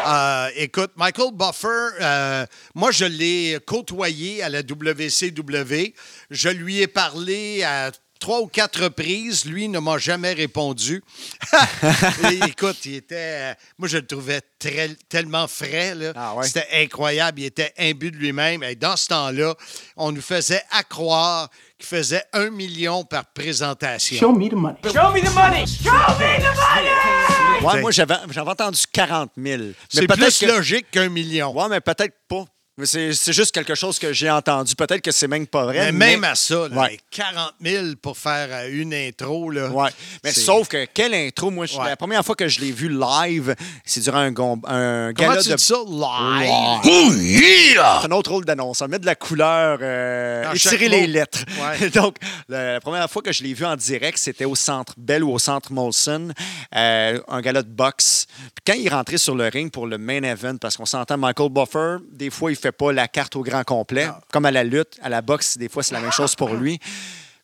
Euh, écoute, Michael Buffer, euh, moi, je l'ai côtoyé à la WCW. Je lui ai parlé à trois ou quatre reprises. Lui ne m'a jamais répondu. Et écoute, il était. euh, moi, je le trouvais très, tellement frais. Ah ouais? C'était incroyable. Il était imbu de lui-même. Et dans ce temps-là, on nous faisait accroire faisait un million par présentation. me the money. Show me the money. Show me the money. Ouais, moi, j'avais j'avais entendu 40 000. Mais C'est peut-être plus que- logique qu'un million. Ouais, mais peut-être pas. C'est c'est juste quelque chose que j'ai entendu. Peut-être que c'est même pas vrai. Mais même à ça, là, Ouais. 40 000 pour faire euh, une intro. Là, Ouais. Mais sauf que quelle intro, moi, Ouais. la première fois que je l'ai vu live, c'est durant un, gom- un Comment gala tu de. dis ça? Live? Oh! C'est un autre rôle d'annonceur. Mettre de la couleur, euh, étirer chaque les mot. lettres. Ouais. Donc, la, première fois que je l'ai vu en direct, c'était au Centre Bell ou au Centre Molson, euh, un gala de boxe. Puis quand il rentré sur le ring pour le main event, parce qu'on s'entend, Michael Buffer, des fois, il fait pas la carte au grand complet. Comme à la lutte, à la boxe, des fois, c'est la même chose pour lui.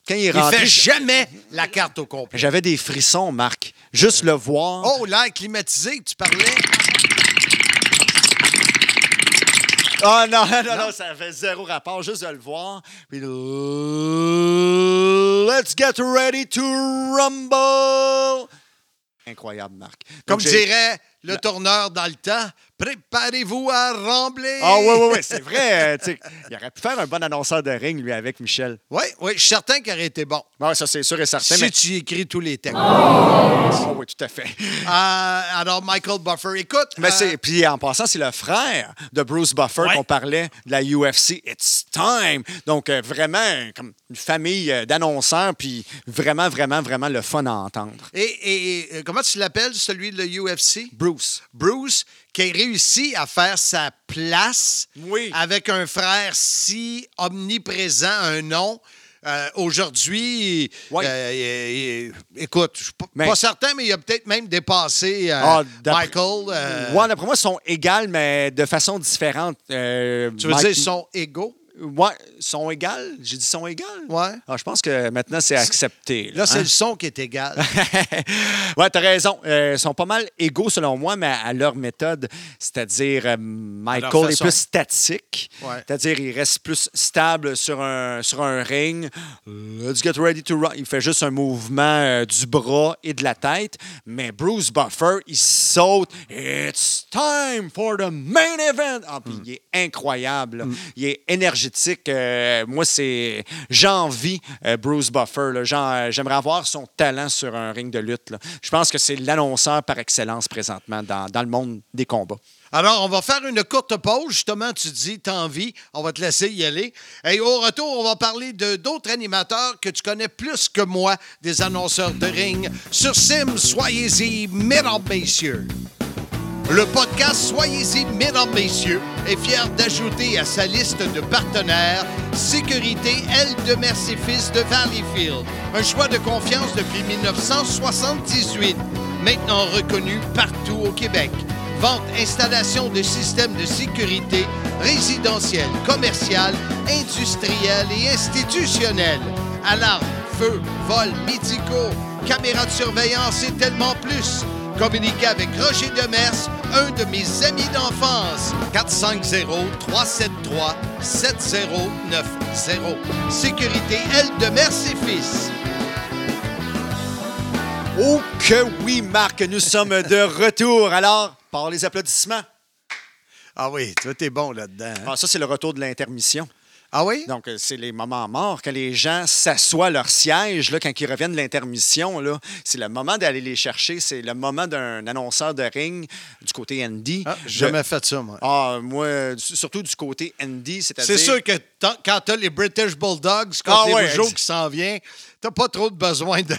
Quand il est Il rentré, fait jamais la carte au complet. j'avais des frissons, Marc. Juste le voir. Oh, l'air climatisé, tu parlais. Ah non, non, non, ça fait zéro rapport, juste de le voir. Puis let's get ready to rumble. Incroyable, Marc. Comme Donc, j'ai- dirait le tourneur dans le temps, préparez-vous à rembler. Ah oui, oui, oui, c'est vrai. euh, il aurait pu faire un bon annonceur de ring, lui, avec Michel. Oui, oui, je suis certain qu'il aurait été bon. Ouais, ça, c'est sûr et certain. Si mais... tu écris tous les textes. Oh, oui, tout à fait. Euh, alors, Michael Buffer, écoute. Mais euh, c'est, puis en passant, c'est le frère de Bruce Buffer Ouais. qu'on parlait de la UFC. It's time! Donc, euh, vraiment, comme une famille d'annonceurs, puis vraiment, vraiment, vraiment le fun à entendre. et, et- et, comment tu l'appelles, celui de l'UFC? Bruce. Bruce, qui a réussi à faire sa place Oui. avec un frère si omniprésent, un nom. Euh, Aujourd'hui, Oui. euh, écoute, je suis pas, Mais- pas certain, mais il a peut-être même dépassé euh, Ah, Michael. Ouais, d'après moi, ils sont égales, mais de façon différente. Tu veux Mike- dire, ils sont égaux? Ouais, sont égales. J'ai dit sont égales. Ouais. Ah, je pense que maintenant, c'est accepté. Là, c'est hein? le son qui est égal. ouais, t'as raison. Euh, ils sont pas mal égaux selon moi, mais à leur méthode. C'est-à-dire, euh, Michael est plus statique. Ouais. C'est-à-dire, il reste plus stable sur un, sur un ring. Let's get ready to run. Il fait juste un mouvement euh, du bras et de la tête. Mais Bruce Buffer, il saute. It's time for the main event. Ah, puis il est incroyable. là. Il est énergisant. Euh, moi, c'est. J'envie euh, Bruce Buffer. J'aimerais avoir son talent sur un ring de lutte. Je pense que c'est l'annonceur par excellence présentement dans, le monde des combats. Alors, on va faire une courte pause. Justement, tu dis, t'as envie. On va te laisser y aller. Et au retour, on va parler d'autres animateurs que tu connais plus que moi, des annonceurs de ring. Sur Sim, soyez-y, mesdames, messieurs. Le podcast Soyez-y, mesdames, messieurs, est fier d'ajouter à sa liste de partenaires Sécurité L de Mercy-Fils de Valleyfield. Un choix de confiance depuis 1978, maintenant reconnu partout au Québec. Vente, installation de systèmes de sécurité résidentiels, commercial, industriel et institutionnel. Alarmes, feux, vols, médicaux, caméras de surveillance et tellement plus. Communiquez avec Roger Demers, un de mes amis d'enfance. 450-373-7090. Sécurité L de Mercy Fils. Oh que oui, Marc, nous sommes de retour. Alors, par les applaudissements. Ah oui, toi, t'es bon là-dedans. hein? Ah, ça, c'est le retour de l'intermission. Ah oui? Donc, euh, c'est les moments morts, quand les gens s'assoient à leur siège, là, quand ils reviennent de l'intermission, là, c'est le moment d'aller les chercher. C'est le moment d'un annonceur de ring du côté Andy. Ah, jamais fait ça, moi. Ah, moi, surtout du côté Andy, c'est-à-dire... C'est sûr que quand t'as les British Bulldogs contre Ah les ouais, qui s'en vient, t'as pas trop de besoin de...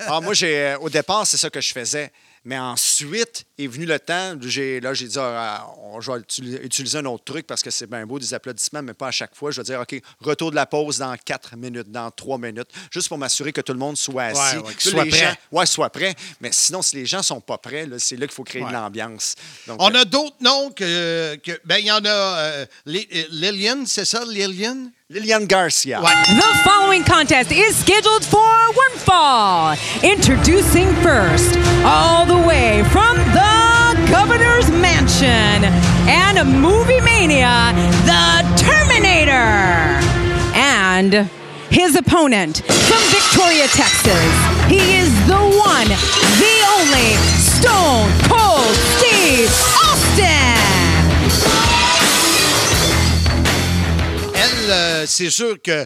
Ah, moi, j'ai, euh, au départ, c'est ça que je faisais. Mais ensuite est venu le temps, j'ai, là, j'ai dit, ah, on- je vais utili- utiliser un autre truc parce que c'est bien beau des applaudissements, mais pas à chaque fois. Je vais dire, OK, retour de la pause dans quatre minutes, dans trois minutes, juste pour m'assurer que tout le monde soit assis. Ouais, ouais, Que soient les prêts. gens- ouais, soit prêt. Mais sinon, si les gens sont pas prêts, là, c'est là qu'il faut créer Ouais. de l'ambiance. Donc, On euh, a d'autres noms que... que- ben, il y en a... euh, Lillian, c'est ça, Lillian? Liliane Garcia. Ouais. The following contest is scheduled for one fall. Introducing first, all the way from the governor's mansion and a movie mania, the Terminator. And his opponent from Victoria, Texas. He is the one, the only Stone Cold Steve Austin. Elle, euh, c'est sûr que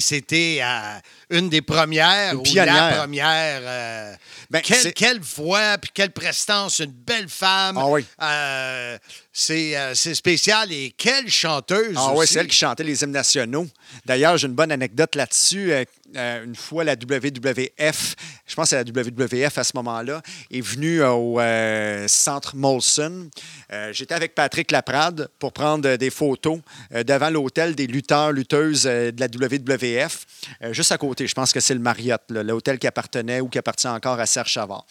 c'était euh, une des premières, Une ou la première. euh, Ben, quelle, voix, puis quelle prestance, une belle femme. Ah oui. Euh, c'est spécial. Et quelle chanteuse. Ah oui, c'est elle qui chantait les hymnes nationaux. D'ailleurs, j'ai une bonne anecdote là-dessus. Euh, euh, une fois, la WWF, je pense que la WWF à ce moment-là, est venue au euh, centre Molson. Euh, J'étais avec Patrick Laprade pour prendre euh, des photos euh, devant l'hôtel des lutteurs, lutteuses euh, de la WWF, euh, juste à côté. Je pense que c'est le Marriott, l'hôtel qui appartenait ou qui appartient encore à Serge Chavard.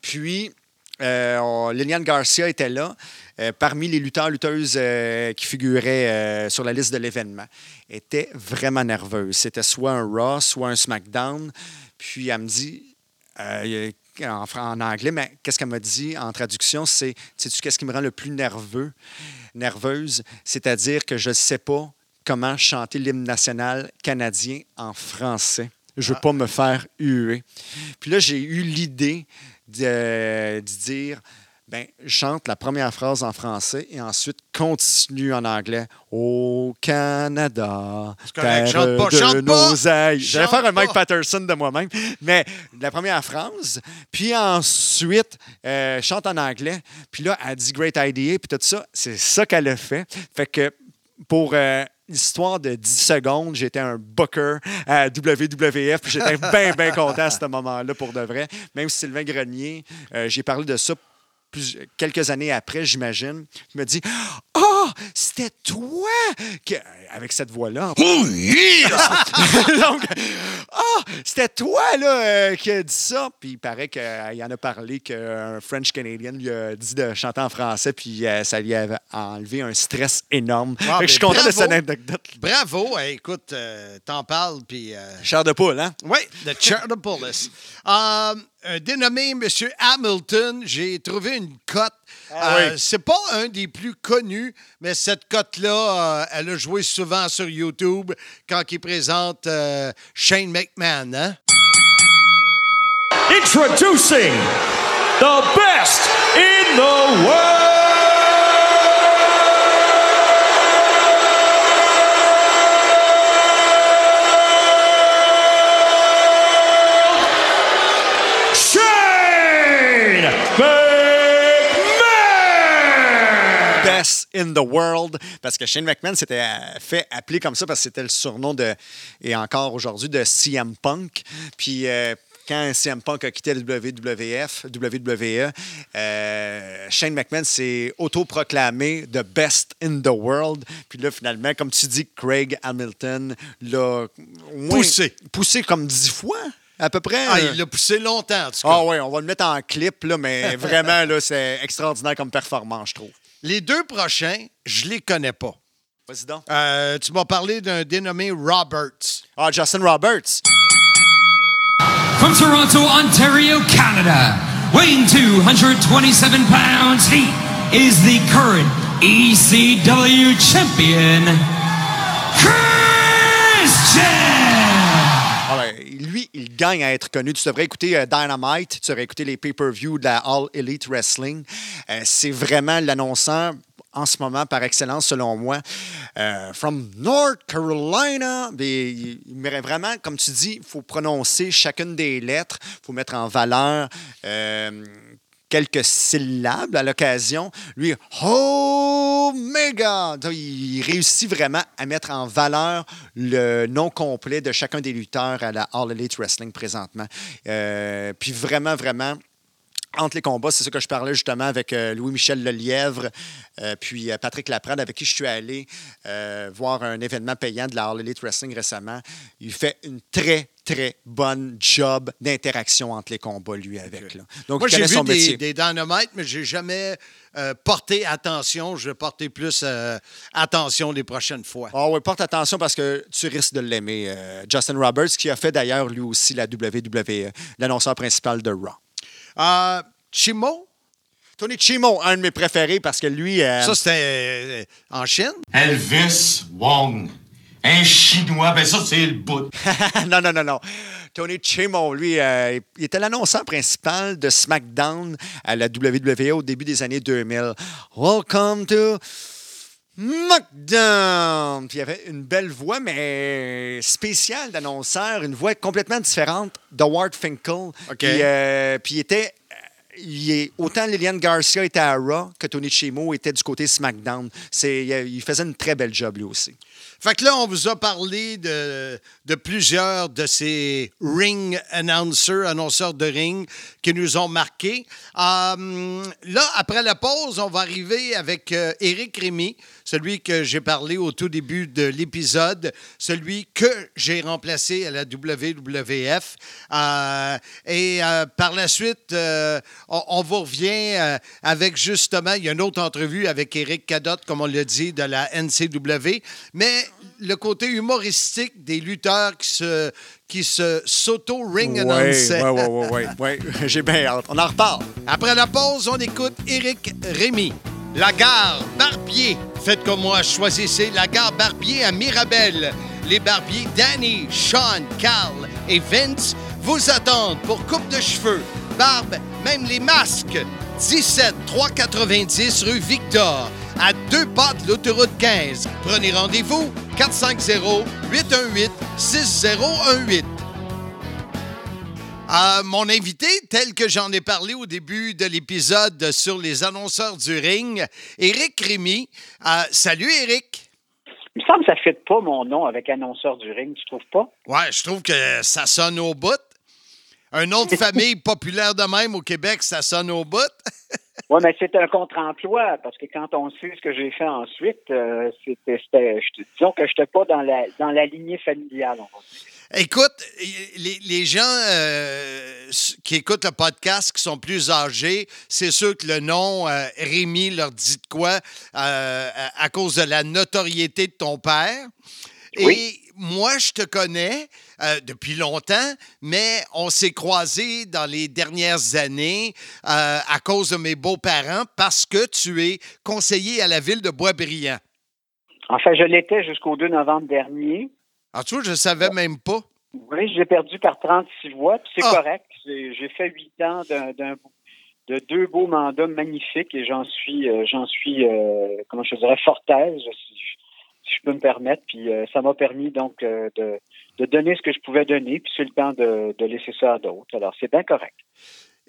Puis, euh, Liliane Garcia était là, euh, parmi les lutteurs, lutteuses euh, qui figuraient sur la liste de l'événement. Elle était vraiment nerveuse. C'était soit un Raw, soit un SmackDown. Puis elle me dit, en, anglais, mais qu'est-ce qu'elle m'a dit en traduction? C'est, sais-tu qu'est-ce qui me rend le plus nerveux, nerveuse? C'est-à-dire que je ne sais pas comment chanter l'hymne national canadien en français. Je ne veux pas me faire huer. Puis là, j'ai eu l'idée de, de dire, ben, chante la première phrase en français et ensuite continue en anglais. Au Canada, terre chante pas, de chante pas! nos aïeux. J'allais faire un Mike! Patterson de moi-même, mais la première phrase, puis ensuite, euh, chante en anglais, puis là, elle dit Great Idea, puis tout ça, c'est ça qu'elle a fait. Fait que pour euh, l'histoire de 10 secondes, j'étais un booker à WWF, puis j'étais bien, bien content à ce moment-là pour de vrai. Même Sylvain Grenier, euh, j'ai parlé de ça plus- quelques années après, j'imagine, il me dit Ah, c'était toi que- avec cette voix-là. Oh yeah! Donc, ah, c'était toi là, euh, qui a dit ça. Puis il paraît qu'il en a parlé qu'un French Canadian lui a dit de chanter en français, puis euh, ça lui avait enlevé un stress énorme. Ah, je suis ben, content de bravo. cette anecdote. Bravo. Écoute, euh, t'en parles, puis... euh, Chair de poule, hein? Oui, de Charlopolis. Euh, un dénommé M. Hamilton, j'ai trouvé une cote. Ah Euh, oui. C'est pas un des plus connus, mais cette cote-là, euh, elle a joué souvent sur YouTube quand il présente euh, Shane McMahon. Hein? Introducing the best in the world. In the world, parce que Shane McMahon s'était euh, fait appeler comme ça parce que c'était le surnom de, et encore aujourd'hui, de CM Punk. Puis euh, quand CM Punk a quitté le WWF, WWE, euh, Shane McMahon s'est autoproclamé The Best in the World. Puis là, finalement, comme tu dis, Craig Hamilton l'a Poussé. poussé comme dix fois. À peu près. Ah, il l'a poussé longtemps, en tout cas. ah oui, on va le mettre en clip, là, mais vraiment, là, c'est extraordinaire comme performance, je trouve. Les deux prochains, je les connais pas. Vas-y donc. Euh, tu m'as parlé d'un dénommé Roberts. Ah, Justin Roberts. From Toronto, Ontario, Canada, weighing 227 pounds, he is the current ECW champion, il gagne à être connu. Tu devrais écouter euh, Dynamite, tu devrais écouter les pay-per-view de la All Elite Wrestling. Euh, c'est vraiment l'annonceur en ce moment par excellence, selon moi. Euh, from North Carolina. Mais mérite vraiment, comme tu dis, il faut prononcer chacune des lettres, il faut mettre en valeur. Quelques syllabes à l'occasion. Lui, Omega! Donc, Il réussit vraiment à mettre en valeur le nom complet de chacun des lutteurs à la All Elite Wrestling présentement. Euh, puis vraiment, vraiment, entre les combats, c'est ça que je parlais justement avec euh, Louis-Michel Lelièvre, euh, puis euh, Patrick Laprade, avec qui je suis allé voir un événement payant de la All Elite Wrestling récemment. Il fait une très, très bonne job d'interaction entre les combats, lui, avec. Là. Donc, Moi, j'ai vu son des, métier. des Dynamite, mais j'ai jamais euh, porté attention. Je vais porter plus euh, attention les prochaines fois. Ah oui, porte attention parce que tu risques de l'aimer. euh, Justin Roberts, qui a fait d'ailleurs lui aussi la WWE, l'annonceur principal de Raw. Euh, Chimo, Tony Chimo, un de mes préférés parce que lui. euh, ça c'était euh, en Chine. Elvis Wong. Un Chinois, ben ça, c'est le bout. non, non, non, non. Tony Chimo, lui, euh, il était l'annonceur principal de SmackDown à la WWE au début des années 2000. Welcome to SmackDown. Puis il avait une belle voix, mais spéciale d'annonceur, une voix complètement différente de Ward Finkel. Puis, euh, puis il était. il est- autant Liliane Garcia était à Raw que Tony Chimo était du côté SmackDown. C'est, il faisait une très belle job lui aussi. Fait que là, on vous a parlé de, plusieurs de ces ring announcers, annonceurs de ring, qui nous ont marqués. Euh, là, après la pause, on va arriver avec euh, Éric Rémy, celui que j'ai parlé au tout début de l'épisode, celui que j'ai remplacé à la WWF. Euh, et euh, par la suite, euh, on, vous revient avec justement, il y a une autre entrevue avec Éric Cadotte, comme on l'a dit, de la NCW, mais le côté humoristique des lutteurs qui se, qui se s'auto-ring annonçaient. Ouais, ouais, ouais, ouais, ouais. J'ai bien hâte. On en reparle. Après la pause, on écoute Éric Rémy. La gare Barbier. Faites comme moi, choisissez la gare Barbier à Mirabel. Les barbiers Danny, Sean, Carl et Vince vous attendent pour coupe de cheveux, barbe, même les masques. 17 390 rue Victor, à deux pas de l'autoroute 15. Prenez rendez-vous 450 818 6018. Euh, mon invité, tel que j'en ai parlé au début de l'épisode sur les annonceurs du ring, Éric Rémy. Euh, salut, Éric. Il me semble que ça ne fit pas mon nom avec annonceur du ring, tu trouves pas? Ouais, je trouve que ça sonne au bout. Un nom de famille populaire de même au Québec, ça sonne au bout. Oui, mais c'est un contre-emploi, parce que quand on sait ce que j'ai fait ensuite, euh, c'était, c'était- je te- disons que je n'étais pas dans la, dans la lignée familiale. on va dire. Écoute, les, les gens euh, qui écoutent le podcast, qui sont plus âgés, c'est sûr que le nom euh, Rémi leur dit de quoi à, à cause de la notoriété de ton père. Et moi, je te connais euh, depuis longtemps, mais on s'est croisés dans les dernières années euh, à cause de mes beaux-parents parce que tu es conseiller à la ville de Boisbriand. Enfin, je l'étais jusqu'au 2 novembre dernier. Alors, tu vois, je ne savais même pas. Oui, j'ai perdu par 36 voix, puis c'est Ah. correct. J'ai fait huit ans d'un, d'un- de deux beaux mandats magnifiques et j'en suis, euh, j'en suis, euh, comment je dirais, fort aise, si, je- peux me permettre. Puis euh, ça m'a permis donc de, de donner ce que je pouvais donner, puis c'est le temps de, de laisser ça à d'autres. Alors c'est bien correct.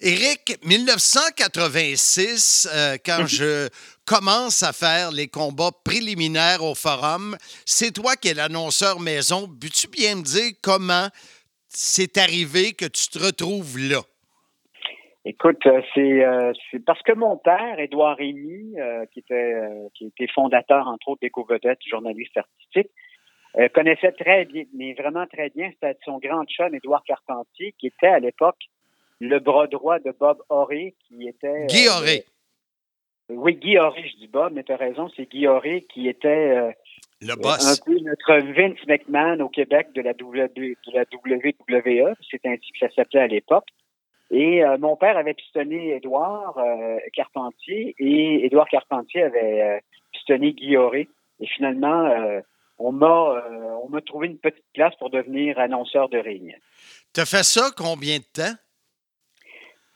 Éric, 1986, euh, quand je commence à faire les combats préliminaires au forum, c'est toi qui es l'annonceur maison. Peux-tu bien me dire comment c'est arrivé que tu te retrouves là? Écoute, euh, c'est euh, c'est parce que mon père, Édouard Rémy, euh, qui était qui était fondateur entre autres d'Éco-Vedette, journaliste artistique, euh, connaissait très bien, mais vraiment très bien, c'était son grand chum Édouard Carpentier, qui était à l'époque le bras droit de Bob Horry, qui était Guy euh, Auré. oui, Guy Horry, je dis Bob, mais tu as raison, c'est Guy Horry qui était euh, Le un boss. peu notre Vince McMahon au Québec de la, w, de la WWE, c'est ainsi que ça s'appelait à l'époque. Et euh, mon père avait pistonné Édouard euh, Carpentier et Édouard Carpentier avait euh, pistonné Guy Auré. Et finalement, euh, on m'a euh, on m'a trouvé une petite place pour devenir annonceur de ring. T'as fait ça combien de temps?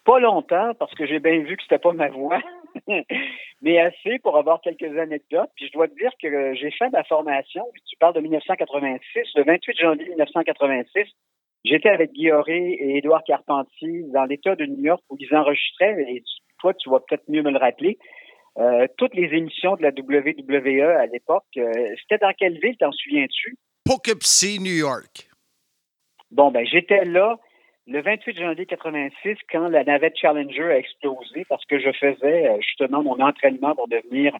Pas longtemps parce que j'ai bien vu que c'était pas ma voix, mais assez pour avoir quelques anecdotes. Puis je dois te dire que j'ai fait ma formation. Tu parles de 1986, le 28 janvier 1986. J'étais avec Guy Auré et Édouard Carpentier dans l'État de New York où ils enregistraient, et tu- toi, tu vas peut-être mieux me le rappeler, euh, toutes les émissions de la WWE à l'époque. Euh, C'était dans quelle ville, t'en souviens-tu? Poughkeepsie, New York. Bon, ben j'étais là le 28 janvier 86 quand la navette Challenger a explosé parce que je faisais euh, justement mon entraînement pour devenir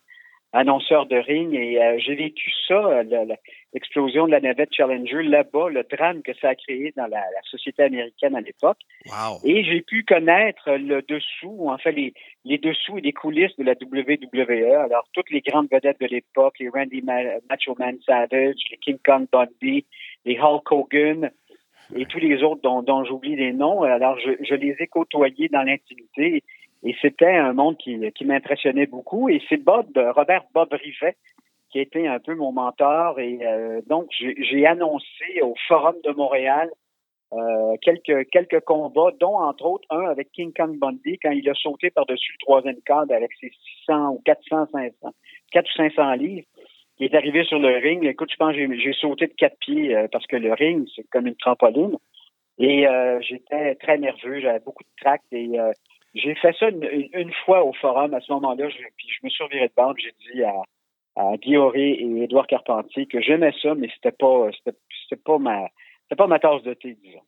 annonceur de ring et euh, j'ai vécu ça, euh, l'explosion de la navette Challenger là-bas, le drame que ça a créé dans la, la société américaine à l'époque. Wow. Et j'ai pu connaître le dessous, ou en fait les, les dessous et les coulisses de la WWE. Alors, toutes les grandes vedettes de l'époque, les Randy Ma- Macho Man Savage, les King Kong Bundy, les Hulk Hogan et tous les autres dont, dont j'oublie les noms. Alors, je, je les ai côtoyés dans l'intimité et c'était un monde qui, qui m'impressionnait beaucoup. Et c'est Bob, Robert Bob Rivet, qui a été un peu mon mentor. Et euh, donc, j'ai annoncé au Forum de Montréal euh, quelques quelques combats, dont entre autres un avec King Kong Bundy quand il a sauté par-dessus le troisième cadre avec ses 600 ou 400, 500, 4 ou 500 livres. Il est arrivé sur le ring. Écoute, je pense que j'ai- sauté de quatre pieds euh, parce que le ring, c'est comme une trampoline. Et euh, j'étais très nerveux, j'avais beaucoup de tract et euh, j'ai fait ça une, une- une fois au forum à ce moment-là. Je, puis je me suis reviré de bande, j'ai dit à, à Guy Auré et Édouard Carpentier que j'aimais ça, mais c'était pas c'était pas ma c'était pas ma tasse de thé, disons.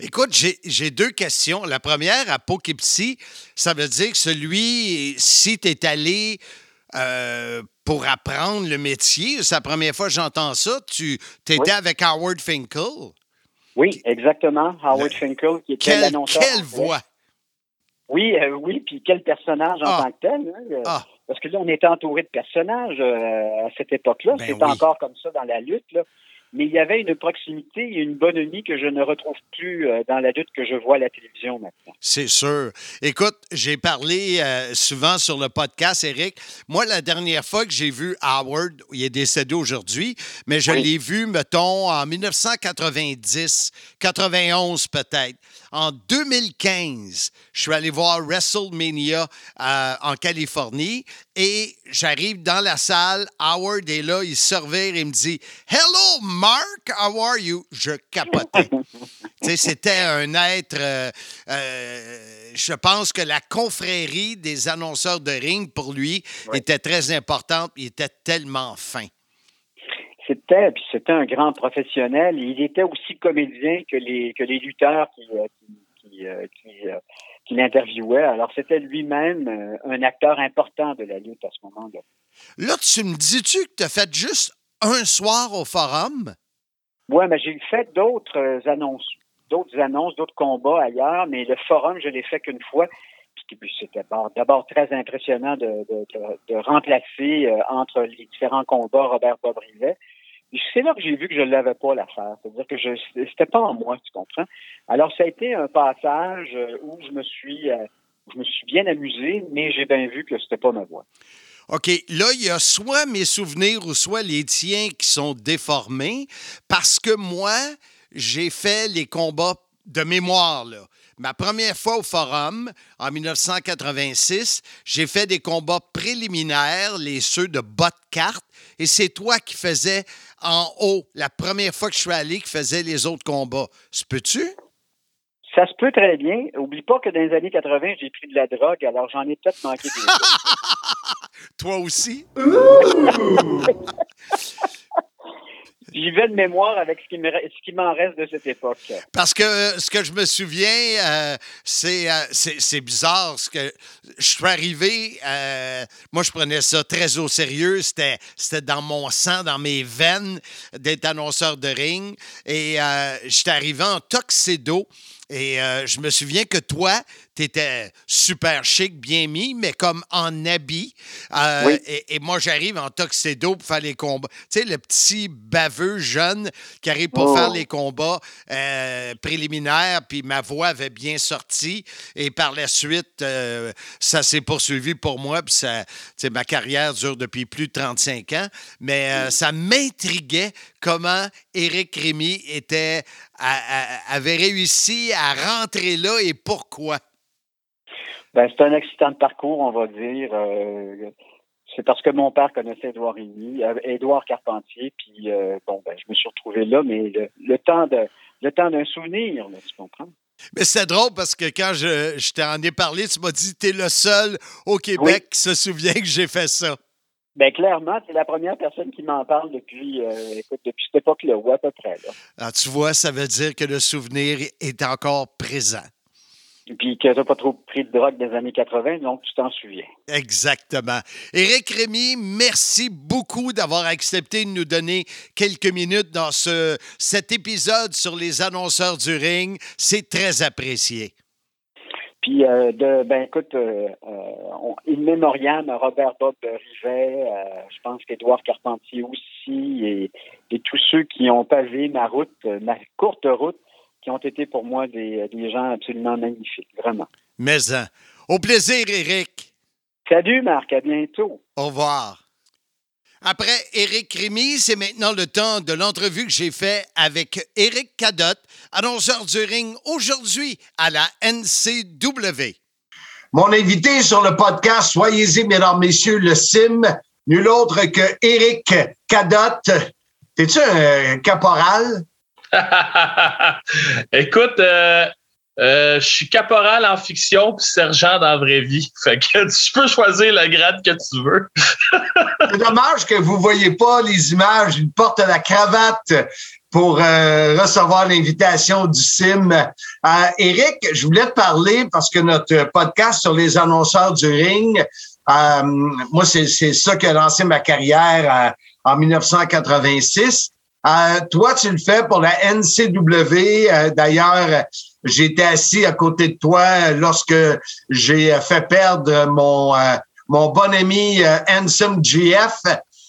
Écoute, j'ai j'ai deux questions. La première, à Poughkeepsie, ça veut dire que celui, si tu es allé euh, pour apprendre le métier, c'est la première fois que j'entends ça, tu étais Oui. avec Howard Finkel? Oui, exactement. Howard Finkel, qui était l'annonceur. quelle voix! Oui, euh, oui, puis quel personnage en Ah. tant que tel. hein, euh, Ah. Parce que là, on était entouré de personnages euh, à cette époque-là. Ben C'était oui. encore comme ça dans la lutte. Là. Mais il y avait une proximité et une bonhomie que je ne retrouve plus dans la lutte que je vois à la télévision maintenant. C'est sûr. Écoute, j'ai parlé euh, souvent sur le podcast, Eric. Moi, la dernière fois que j'ai vu Howard, il est décédé aujourd'hui, mais je Oui. l'ai vu, mettons, en 1990, 91 peut-être. En 2015, je suis allé voir WrestleMania euh, en Californie et j'arrive dans la salle. Howard est là, il se revire et me dit Hello, Mark, how are you? Je capotais. C'était un être. euh, euh, je pense que la confrérie des annonceurs de ring pour lui était très importante. Il était tellement fin. C'était, puis c'était un grand professionnel. Il était aussi comédien que les que les lutteurs qui euh, qui qui, euh, qui, euh, qui l'interviewaient. Alors c'était lui-même un acteur important de la lutte à ce moment-là. Là, tu me dis-tu que tu as fait juste un soir au forum? Oui, mais j'ai fait d'autres annonces, d'autres annonces, d'autres combats ailleurs, mais le forum, je l'ai fait qu'une fois. Puis, c'était d'abord- très impressionnant de, de, de- de remplacer euh, entre les différents combats Robert Bob Rivet. Puis C'est là que j'ai vu que je ne l'avais pas l'affaire. C'est-à-dire que je c'était pas en moi, tu comprends? Alors, ça a été un passage euh, où je me suis euh, où je me suis bien amusé, mais j'ai bien vu que c'était pas ma voix. OK, là, il y a soit mes souvenirs ou soit les tiens qui sont déformés parce que moi, j'ai fait les combats de mémoire, là. Ma première fois au forum, en 1986, j'ai fait des combats préliminaires, les ceux de bas de carte, et c'est toi qui faisais en haut, la première fois que je suis allé, qui faisais les autres combats. Se peut-tu? Ça se peut très bien. Oublie pas que dans les années 80, j'ai pris de la drogue, alors j'en ai peut-être manqué des Toi aussi? J'y vais de mémoire avec ce qui m'en reste de cette époque. Parce que ce que je me souviens, euh, c'est, euh, c'est, bizarre. Je suis arrivé, euh, moi, je prenais ça très au sérieux. C'était, dans mon sang, dans mes veines d'être annonceur de ring. Et j'étais arrivé en tuxedo. Et euh, je me souviens que toi, tu étais super chic, bien mis, mais comme en habit. Euh, Oui. et, et moi, j'arrive en tuxedo pour faire les combats. Tu sais, le petit baveux jeune qui arrive pour Oh. faire les combats euh, préliminaires, puis ma voix avait bien sorti. Et par la suite, ça s'est poursuivi pour moi, puis ça, ma carrière dure depuis plus de 35 ans. Mais euh, ça m'intriguait comment Éric Rémy était, avait réussi à rentrer là et pourquoi? Ben, c'est un accident de parcours, on va dire. Euh, c'est parce que mon père connaissait Édouard Rémy, euh, Édouard Carpentier, puis euh, bon, ben, je me suis retrouvé là, mais le, le temps de le temps d'un souvenir, là, tu comprends? Mais c'est drôle parce que quand je, je t'en ai parlé, tu m'as dit tu es le seul au Québec qui se souvient que j'ai fait ça. Ben clairement, c'est la première personne qui m'en parle depuis, euh, écoute, depuis cette époque-là, ou à peu près. Là. Alors, tu vois, ça veut dire que le souvenir est encore présent. Puis que t'as pas trop pris de drogue des années 80, donc tu t'en souviens. Exactement. Éric Rémy, merci beaucoup d'avoir accepté de nous donner quelques minutes dans ce, cet épisode sur les annonceurs du ring. C'est très apprécié. Puis, euh, de, ben écoute, euh, euh, on, in memoriam, Robert Bob Rivet, euh, je pense qu'Édouard Carpentier aussi, et, et tous ceux qui ont pavé ma route, ma courte route, qui ont été pour moi des, des gens absolument magnifiques, vraiment. Mais hein, au plaisir, Éric. Salut Marc, à bientôt. Au revoir. Après Éric Rémy, c'est maintenant le temps de l'entrevue que j'ai fait avec Éric Cadotte, annonceur du ring aujourd'hui à la NCW. Mon invité sur le podcast, soyez-y, mesdames, messieurs, le CIM, nul autre que Éric Cadotte. T'es-tu un caporal? Écoute, euh, euh, je suis caporal en fiction puis sergent dans la vraie vie. Fait que tu peux choisir le grade que tu veux. C'est dommage que vous voyez pas les images. Il porte la cravate pour euh, recevoir l'invitation du CIM. Euh, Éric, je voulais te parler parce que notre podcast sur les annonceurs du ring, euh, moi, c'est ça qui a lancé ma carrière euh, en 1986. Euh, toi, tu le fais pour la NCW. D'ailleurs, j'étais assis à côté de toi lorsque j'ai fait perdre mon, euh, mon bon ami euh, Handsome GF.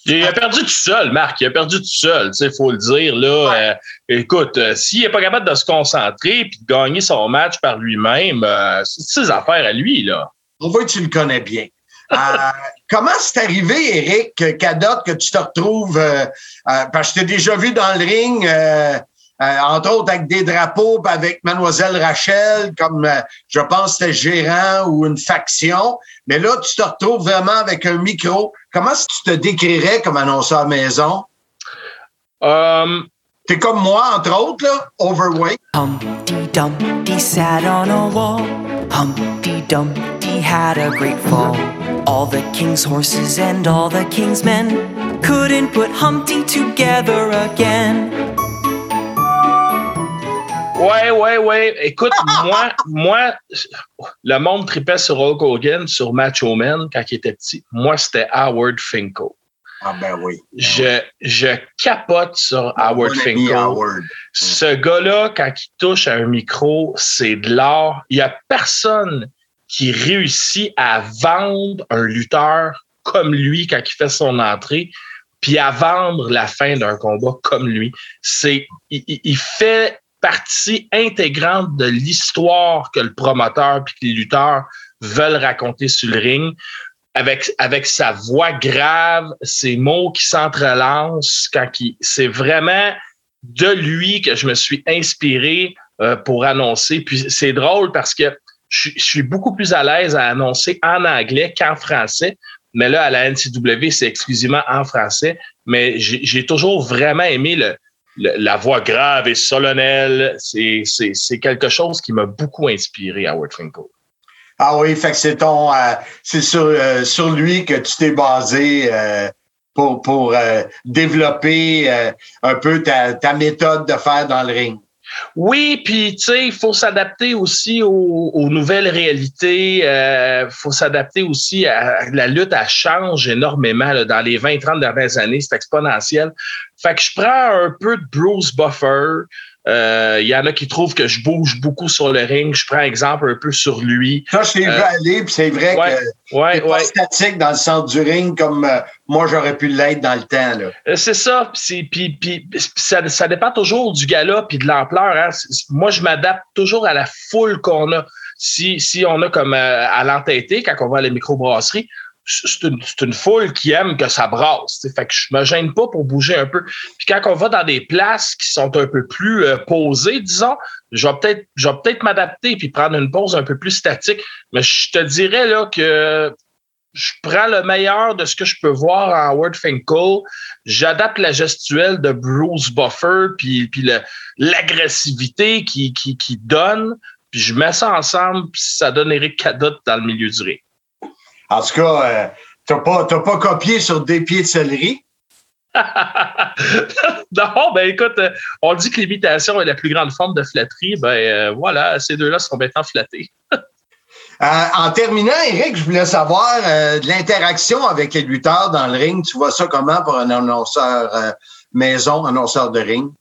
Il a perdu tout seul, Marc. Il a perdu tout seul. Il faut le dire. Là, Euh, écoute, euh, s'il n'est pas capable de se concentrer et de gagner son match par lui-même, euh, c'est ses affaires à lui. là. On voit que tu le connais bien. Comment c'est arrivé, Eric Cadotte, que tu te retrouves, parce que je t'ai déjà vu dans le ring, euh, entre autres avec des drapeaux, avec Mademoiselle Rachel, comme euh, je pense que c'était gérant ou une faction, mais là, tu te retrouves vraiment avec un micro. Comment est-ce que tu te décrirais comme annonceur maison? Um, T'es comme moi, entre autres, là, overweight. Humpty Dumpty sat on a wall. Humpty Dumpty had a great fall. All the king's horses and all the king's men couldn't put Humpty together again. Ouais, ouais, ouais. Écoute, moi, moi, le monde tripait sur Hulk Hogan, sur Macho Man quand il était petit. Moi, c'était Howard Finkel. Ah ben oui. Je, je capote sur Howard Finkel. Howard. Ce gars-là, quand il touche à un micro, c'est de l'art. Il n'y a personne qui réussit à vendre un lutteur comme lui quand il fait son entrée, puis à vendre la fin d'un combat comme lui. C'est, il- il fait partie intégrante de l'histoire que le promoteur puis que les lutteurs veulent raconter sur le ring avec, avec sa voix grave, ses mots qui s'entrelancent, quand il, c'est vraiment de lui que je me suis inspiré euh, pour annoncer. Puis c'est drôle parce que je, suis beaucoup plus à l'aise à annoncer en anglais qu'en français. Mais là, à la NCW, c'est exclusivement en français. Mais j'ai toujours vraiment aimé le- la voix grave et solennelle, c'est quelque chose qui m'a beaucoup inspiré à Howard Finkel. Ah oui, fait que c'est ton, euh, c'est sur, euh, sur lui que tu t'es basé euh, pour, développer un peu ta méthode de faire dans le ring. Oui, puis tu sais, il faut s'adapter aussi aux, nouvelles réalités. Il faut s'adapter aussi à la lutte. Elle change énormément dans les 20-30 dernières années. C'est exponentiel. Fait que je prends un peu de Bruce Buffer. Euh, Il y en a qui trouvent que je bouge beaucoup sur le ring. Je prends exemple un peu sur lui. Ça, je t'ai vu Euh, aller, puis c'est vrai ouais, que ouais, pas ouais. statique dans le centre du ring comme euh, moi j'aurais pu l'être dans le temps. Euh, C'est ça. Puis, ça, ça dépend toujours du gala puis de l'ampleur. hein. Moi, je m'adapte toujours à la foule qu'on a. Si, si on a comme euh, à l'entêté, quand on va à la microbrasserie, c'est une, une foule qui aime que ça brasse. Fait que je me gêne pas pour bouger un peu. Puis quand on va dans des places qui sont un peu plus euh, posées, disons, je vais peut-être peut-être m'adapter puis prendre une pause un peu plus statique. Mais je te dirais là que je prends le meilleur de ce que je peux voir en Word Finkel. J'adapte la gestuelle de Bruce Buffer, puis, puis l'agressivité qui, qui donne, puis je mets ça ensemble, puis ça donne Eric Cadotte dans le milieu du ring. En tout cas, euh, t'as pas, t'as pas copié sur des pieds de céleri? non, ben écoute, euh, on dit que l'imitation est la plus grande forme de flatterie. Ben euh, voilà, ces deux-là sont maintenant flattés. Euh, en terminant, Eric, je voulais savoir euh, de l'interaction avec les lutteurs dans le ring. Tu vois ça comment pour un annonceur euh, maison, annonceur de ring?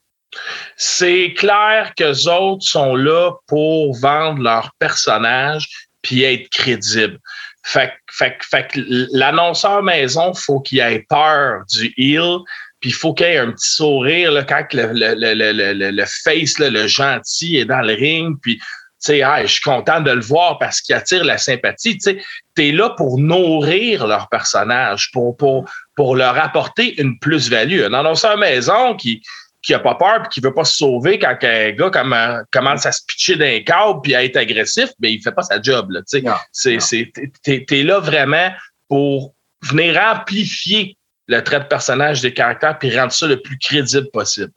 c'est clair que autres sont là pour vendre leur personnage puis être crédibles. Fait, que- l'annonceur maison, faut qu'il ait peur du heel, puis il faut qu'il ait un petit sourire quand le, le, le, le, face, le gentil est dans le ring, puis tu sais, je suis content de le voir parce qu'il attire la sympathie. Tu es là pour nourrir leur personnage, pour, pour, pour leur apporter une plus-value. Un annonceur maison qui, qui a pas peur puis qui veut pas se sauver quand un gars comme- commence à se pitcher d'un câble puis à être agressif, ben il fait pas sa job. Là, tu sais. c'est, c'est, t'es, t'es là vraiment pour venir amplifier le trait de personnage des caractères puis rendre ça le plus crédible possible.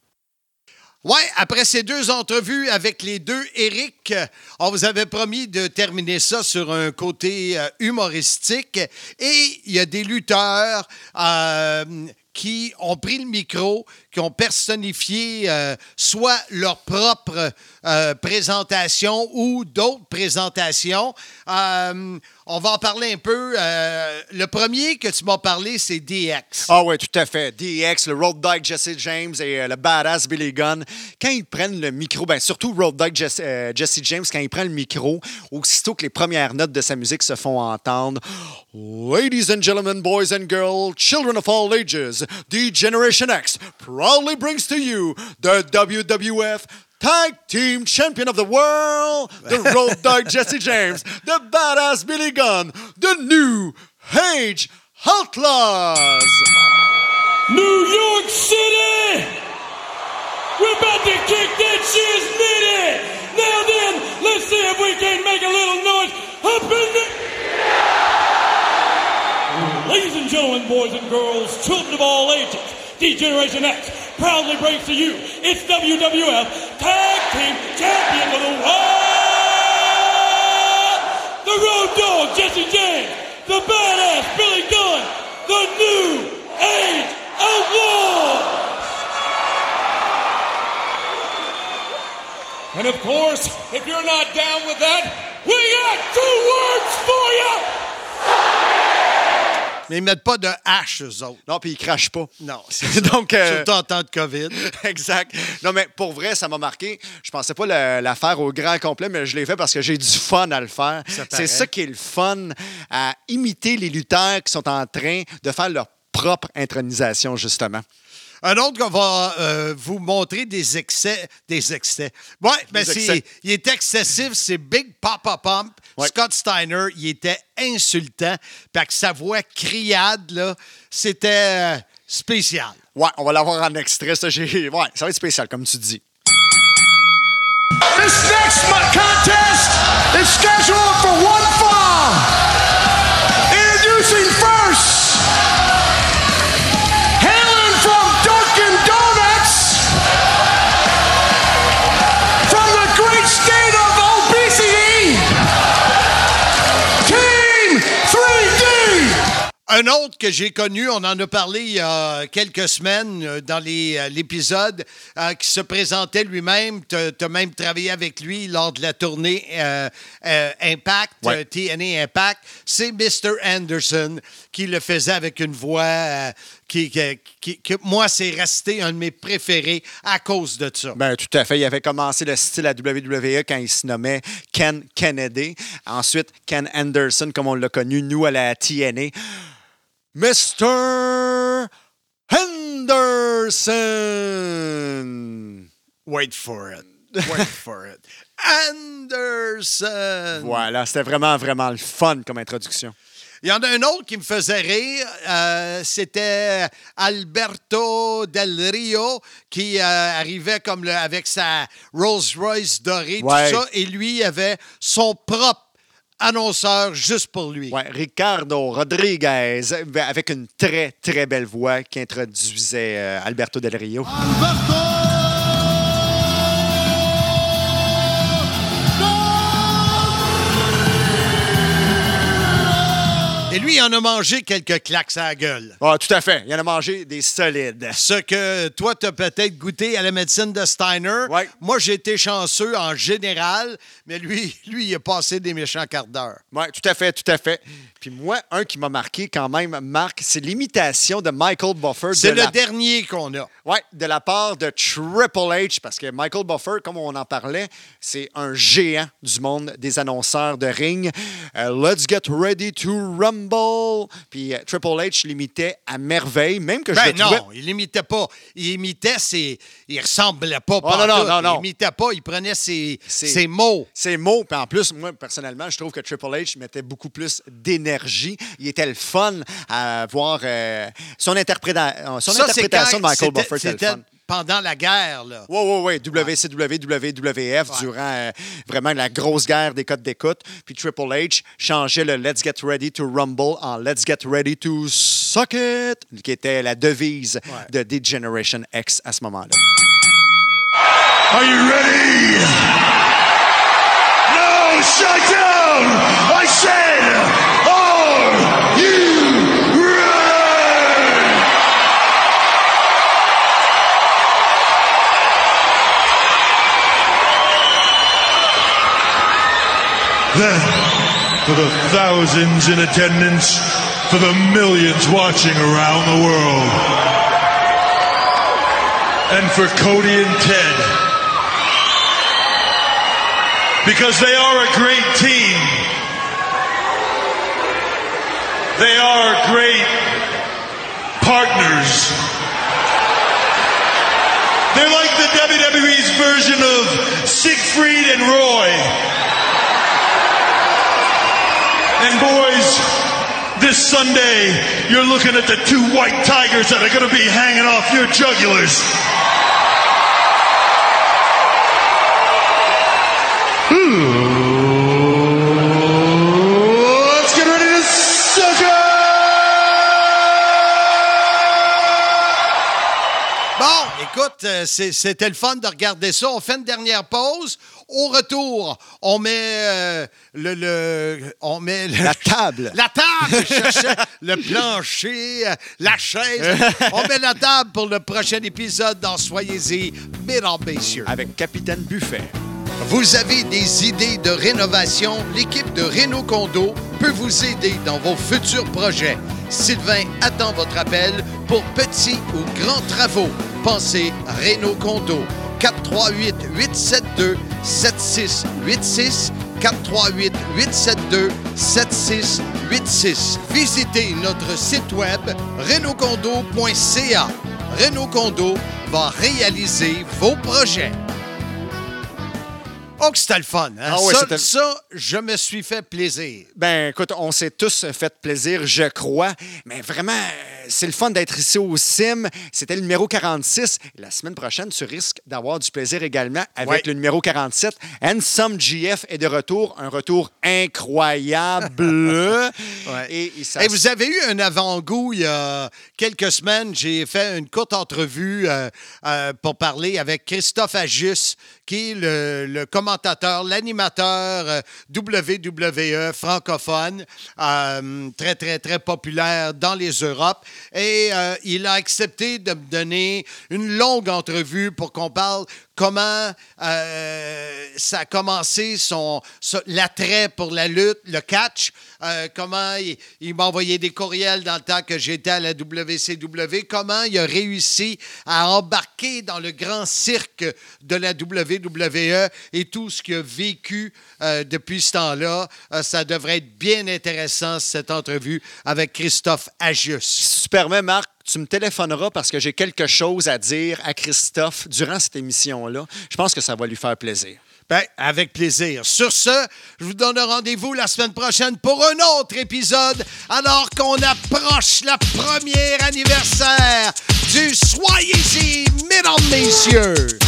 Ouais, après ces deux entrevues avec les deux Eric, on vous avait promis de terminer ça sur un côté euh, humoristique. Et il y a des lutteurs euh, qui ont pris le micro, qui ont personnifié euh, soit leur propre euh, présentation ou d'autres présentations. Euh, on va en parler un peu. Le premier que tu m'as parlé, c'est DX. Ah oui, tout à fait. DX, le Road Dog Jesse James et le badass Billy Gunn, quand ils prennent le micro, ben surtout Road Dog Jesse, Jesse James, quand il prend le micro, aussitôt que les premières notes de sa musique se font entendre, Ladies and gentlemen, boys and girls, children of all ages, the Generation X proudly brings to you the WWF Tag Team Champion of the World, the Road Dog Jesse James, the badass Billy Gunn, the new Age Outlaws. New York City! We're about to kick that shit's nitty! Now then, let's see if we can make a little noise up in the... Ladies and gentlemen, boys and girls, children of all ages, D-Generation X proudly brings to you its WWF Tag Team Champion of the World! The Road Dog, Jesse James, the Badass Billy Gunn, the New Age Outlaw! And of course, if you're not down with that, we got two words for you! Mais ils mettent pas de H, eux autres. Non, puis ils crachent pas. Non. Donc, euh, Surtout en temps de COVID. exact. Non, mais pour vrai, ça m'a marqué. Je pensais pas le- la faire au grand complet, mais je l'ai fait parce que j'ai du fun à le faire. C'est ça qui est le fun, à imiter les lutteurs qui sont en train de faire leur propre intronisation, justement. Un autre qu'on va euh, vous montrer des excès. Des excès. Ouais, mais excès. il est excessif, c'est Big Papa Pump. Scott Steiner, il était insultant. Puis avec sa voix criade, là, c'était euh, spécial. Ouais, on va l'avoir en extrait. Ça, j'ai- ouais, ça va être spécial, comme tu dis. This next contest is scheduled for one fall. Introducing Un autre que j'ai connu, on en a parlé il y a quelques semaines euh, dans euh, l'épisode, euh, qui se présentait lui-même. Tu as même travaillé avec lui lors de la tournée euh, euh, Impact, Ouais. TNA Impact. C'est Mr. Anderson qui le faisait avec une voix qui, qui- qui- que moi, c'est resté un de mes préférés à cause de ça. Ben, tout à fait. Il avait commencé le style à WWE quand il se nommait Ken Kennedy. Ensuite, Ken Anderson, comme on l'a connu, nous, à la TNA. Mr. Henderson. Wait for it. Wait for it. Anderson. Voilà, c'était vraiment, vraiment le fun comme introduction. Il y en a un autre qui me faisait rire. euh, C'était Alberto Del Rio qui euh, arrivait comme le- avec sa Rolls Royce dorée, Ouais. tout ça. Et lui avait son propre annonceur juste pour lui. Ouais, Ricardo Rodriguez, ben, avec une très, très belle voix qui introduisait euh, Alberto Del Rio. Et lui, il en a mangé quelques claques à la gueule. Ah, tout à fait. Il en a mangé des solides. Ce que toi, tu as peut-être goûté à la médecine de Steiner. Moi, j'ai été chanceux en général, mais lui, lui, il a passé des méchants quarts d'heure. Oui, tout à fait, tout à fait. Puis moi, un qui m'a marqué quand même, Marc, c'est l'imitation de Michael Buffer. C'est de le la- dernier qu'on a. Oui, de la part de Triple H, parce que Michael Buffer, comme on en parlait, c'est un géant du monde des annonceurs de ring. Euh, Let's get ready to rumble. Puis euh, Triple H l'imitait à merveille, même que je Ben le trouvais... non, il imitait pas. Il imitait ses. Il ressemblait pas. Oh, non, non, non, non. Il imitait pas. Il prenait ses, ses mots. Ses mots. Puis en plus, moi, personnellement, je trouve que Triple H mettait beaucoup plus d'énergie. Il était le fun à voir euh, son, interpréta- son Ça, c'est interprétation de Michael Buffer. C'était le C'était fun. Pendant la guerre, là. Oui, oui, oui. WCW, WWF, durant euh, vraiment la grosse guerre des codes d'écoute. Puis Triple H changeait le Let's Get Ready to Rumble en Let's Get Ready to Suck It, qui était la devise de D-Generation X à ce moment-là. Are you ready? No, shut down! I said, are you Then, for the thousands in attendance, for the millions watching around the world, and for Cody and Ted, because they are a great team. They are great partners. They're like the WWE's version of Siegfried and Roy. And boys, this Sunday, you're looking at the two white tigers that are going to be hanging off your jugulars. Hmm. Suck Bon, écoute, euh, c'était le fun de regarder ça. On fait une dernière pause. Au retour, on met euh, le, le- on met le- La table. La table. Je cherchais le plancher, euh, la chaise. On met la table pour le prochain épisode dans Soyez-y, mesdames, messieurs. Avec Capitaine Buffet. Vous avez des idées de rénovation? L'équipe de Renault Condo peut vous aider dans vos futurs projets. Sylvain attend votre appel pour petits ou grands travaux. Pensez Renault Condo. 438 872 7686 438 872 7686. Visitez notre site web renaultcondo.ca. Renault Condo va réaliser vos projets. Oh, que c'était le fun. hein? Ah ouais, ça, ça, je me suis fait plaisir. Ben, écoute, on s'est tous fait plaisir, je crois. Mais vraiment, c'est le fun d'être ici au CIM. C'était le numéro 46. La semaine prochaine, tu risques d'avoir du plaisir également avec Ouais. le numéro 47. Some GF est de retour. Un retour incroyable. Et, vous avez eu un avant-goût il y a quelques semaines. J'ai fait une courte entrevue euh, euh, pour parler avec Christophe Agius, qui est le, le commentateur, l'animateur euh, WWE francophone, très, très, très populaire dans les Europes. Et euh, il a accepté de me donner une longue entrevue pour qu'on parle comment euh, ça a commencé son, l'attrait pour la lutte, le catch, euh, comment il, m'a envoyé des courriels dans le temps que j'étais à la WCW, comment il a réussi à embarquer dans le grand cirque de la WWE et tout ce qu'il a vécu euh, depuis ce temps-là. Ça devrait être bien intéressant, cette entrevue avec Christophe Agius. Si Marc, tu me téléphoneras parce que j'ai quelque chose à dire à Christophe durant cette émission-là. Je pense que ça va lui faire plaisir. Ben, avec plaisir. Sur ce, je vous donne rendez-vous la semaine prochaine pour un autre épisode, alors qu'on approche la première anniversaire du Soyez-y, mesdames, messieurs.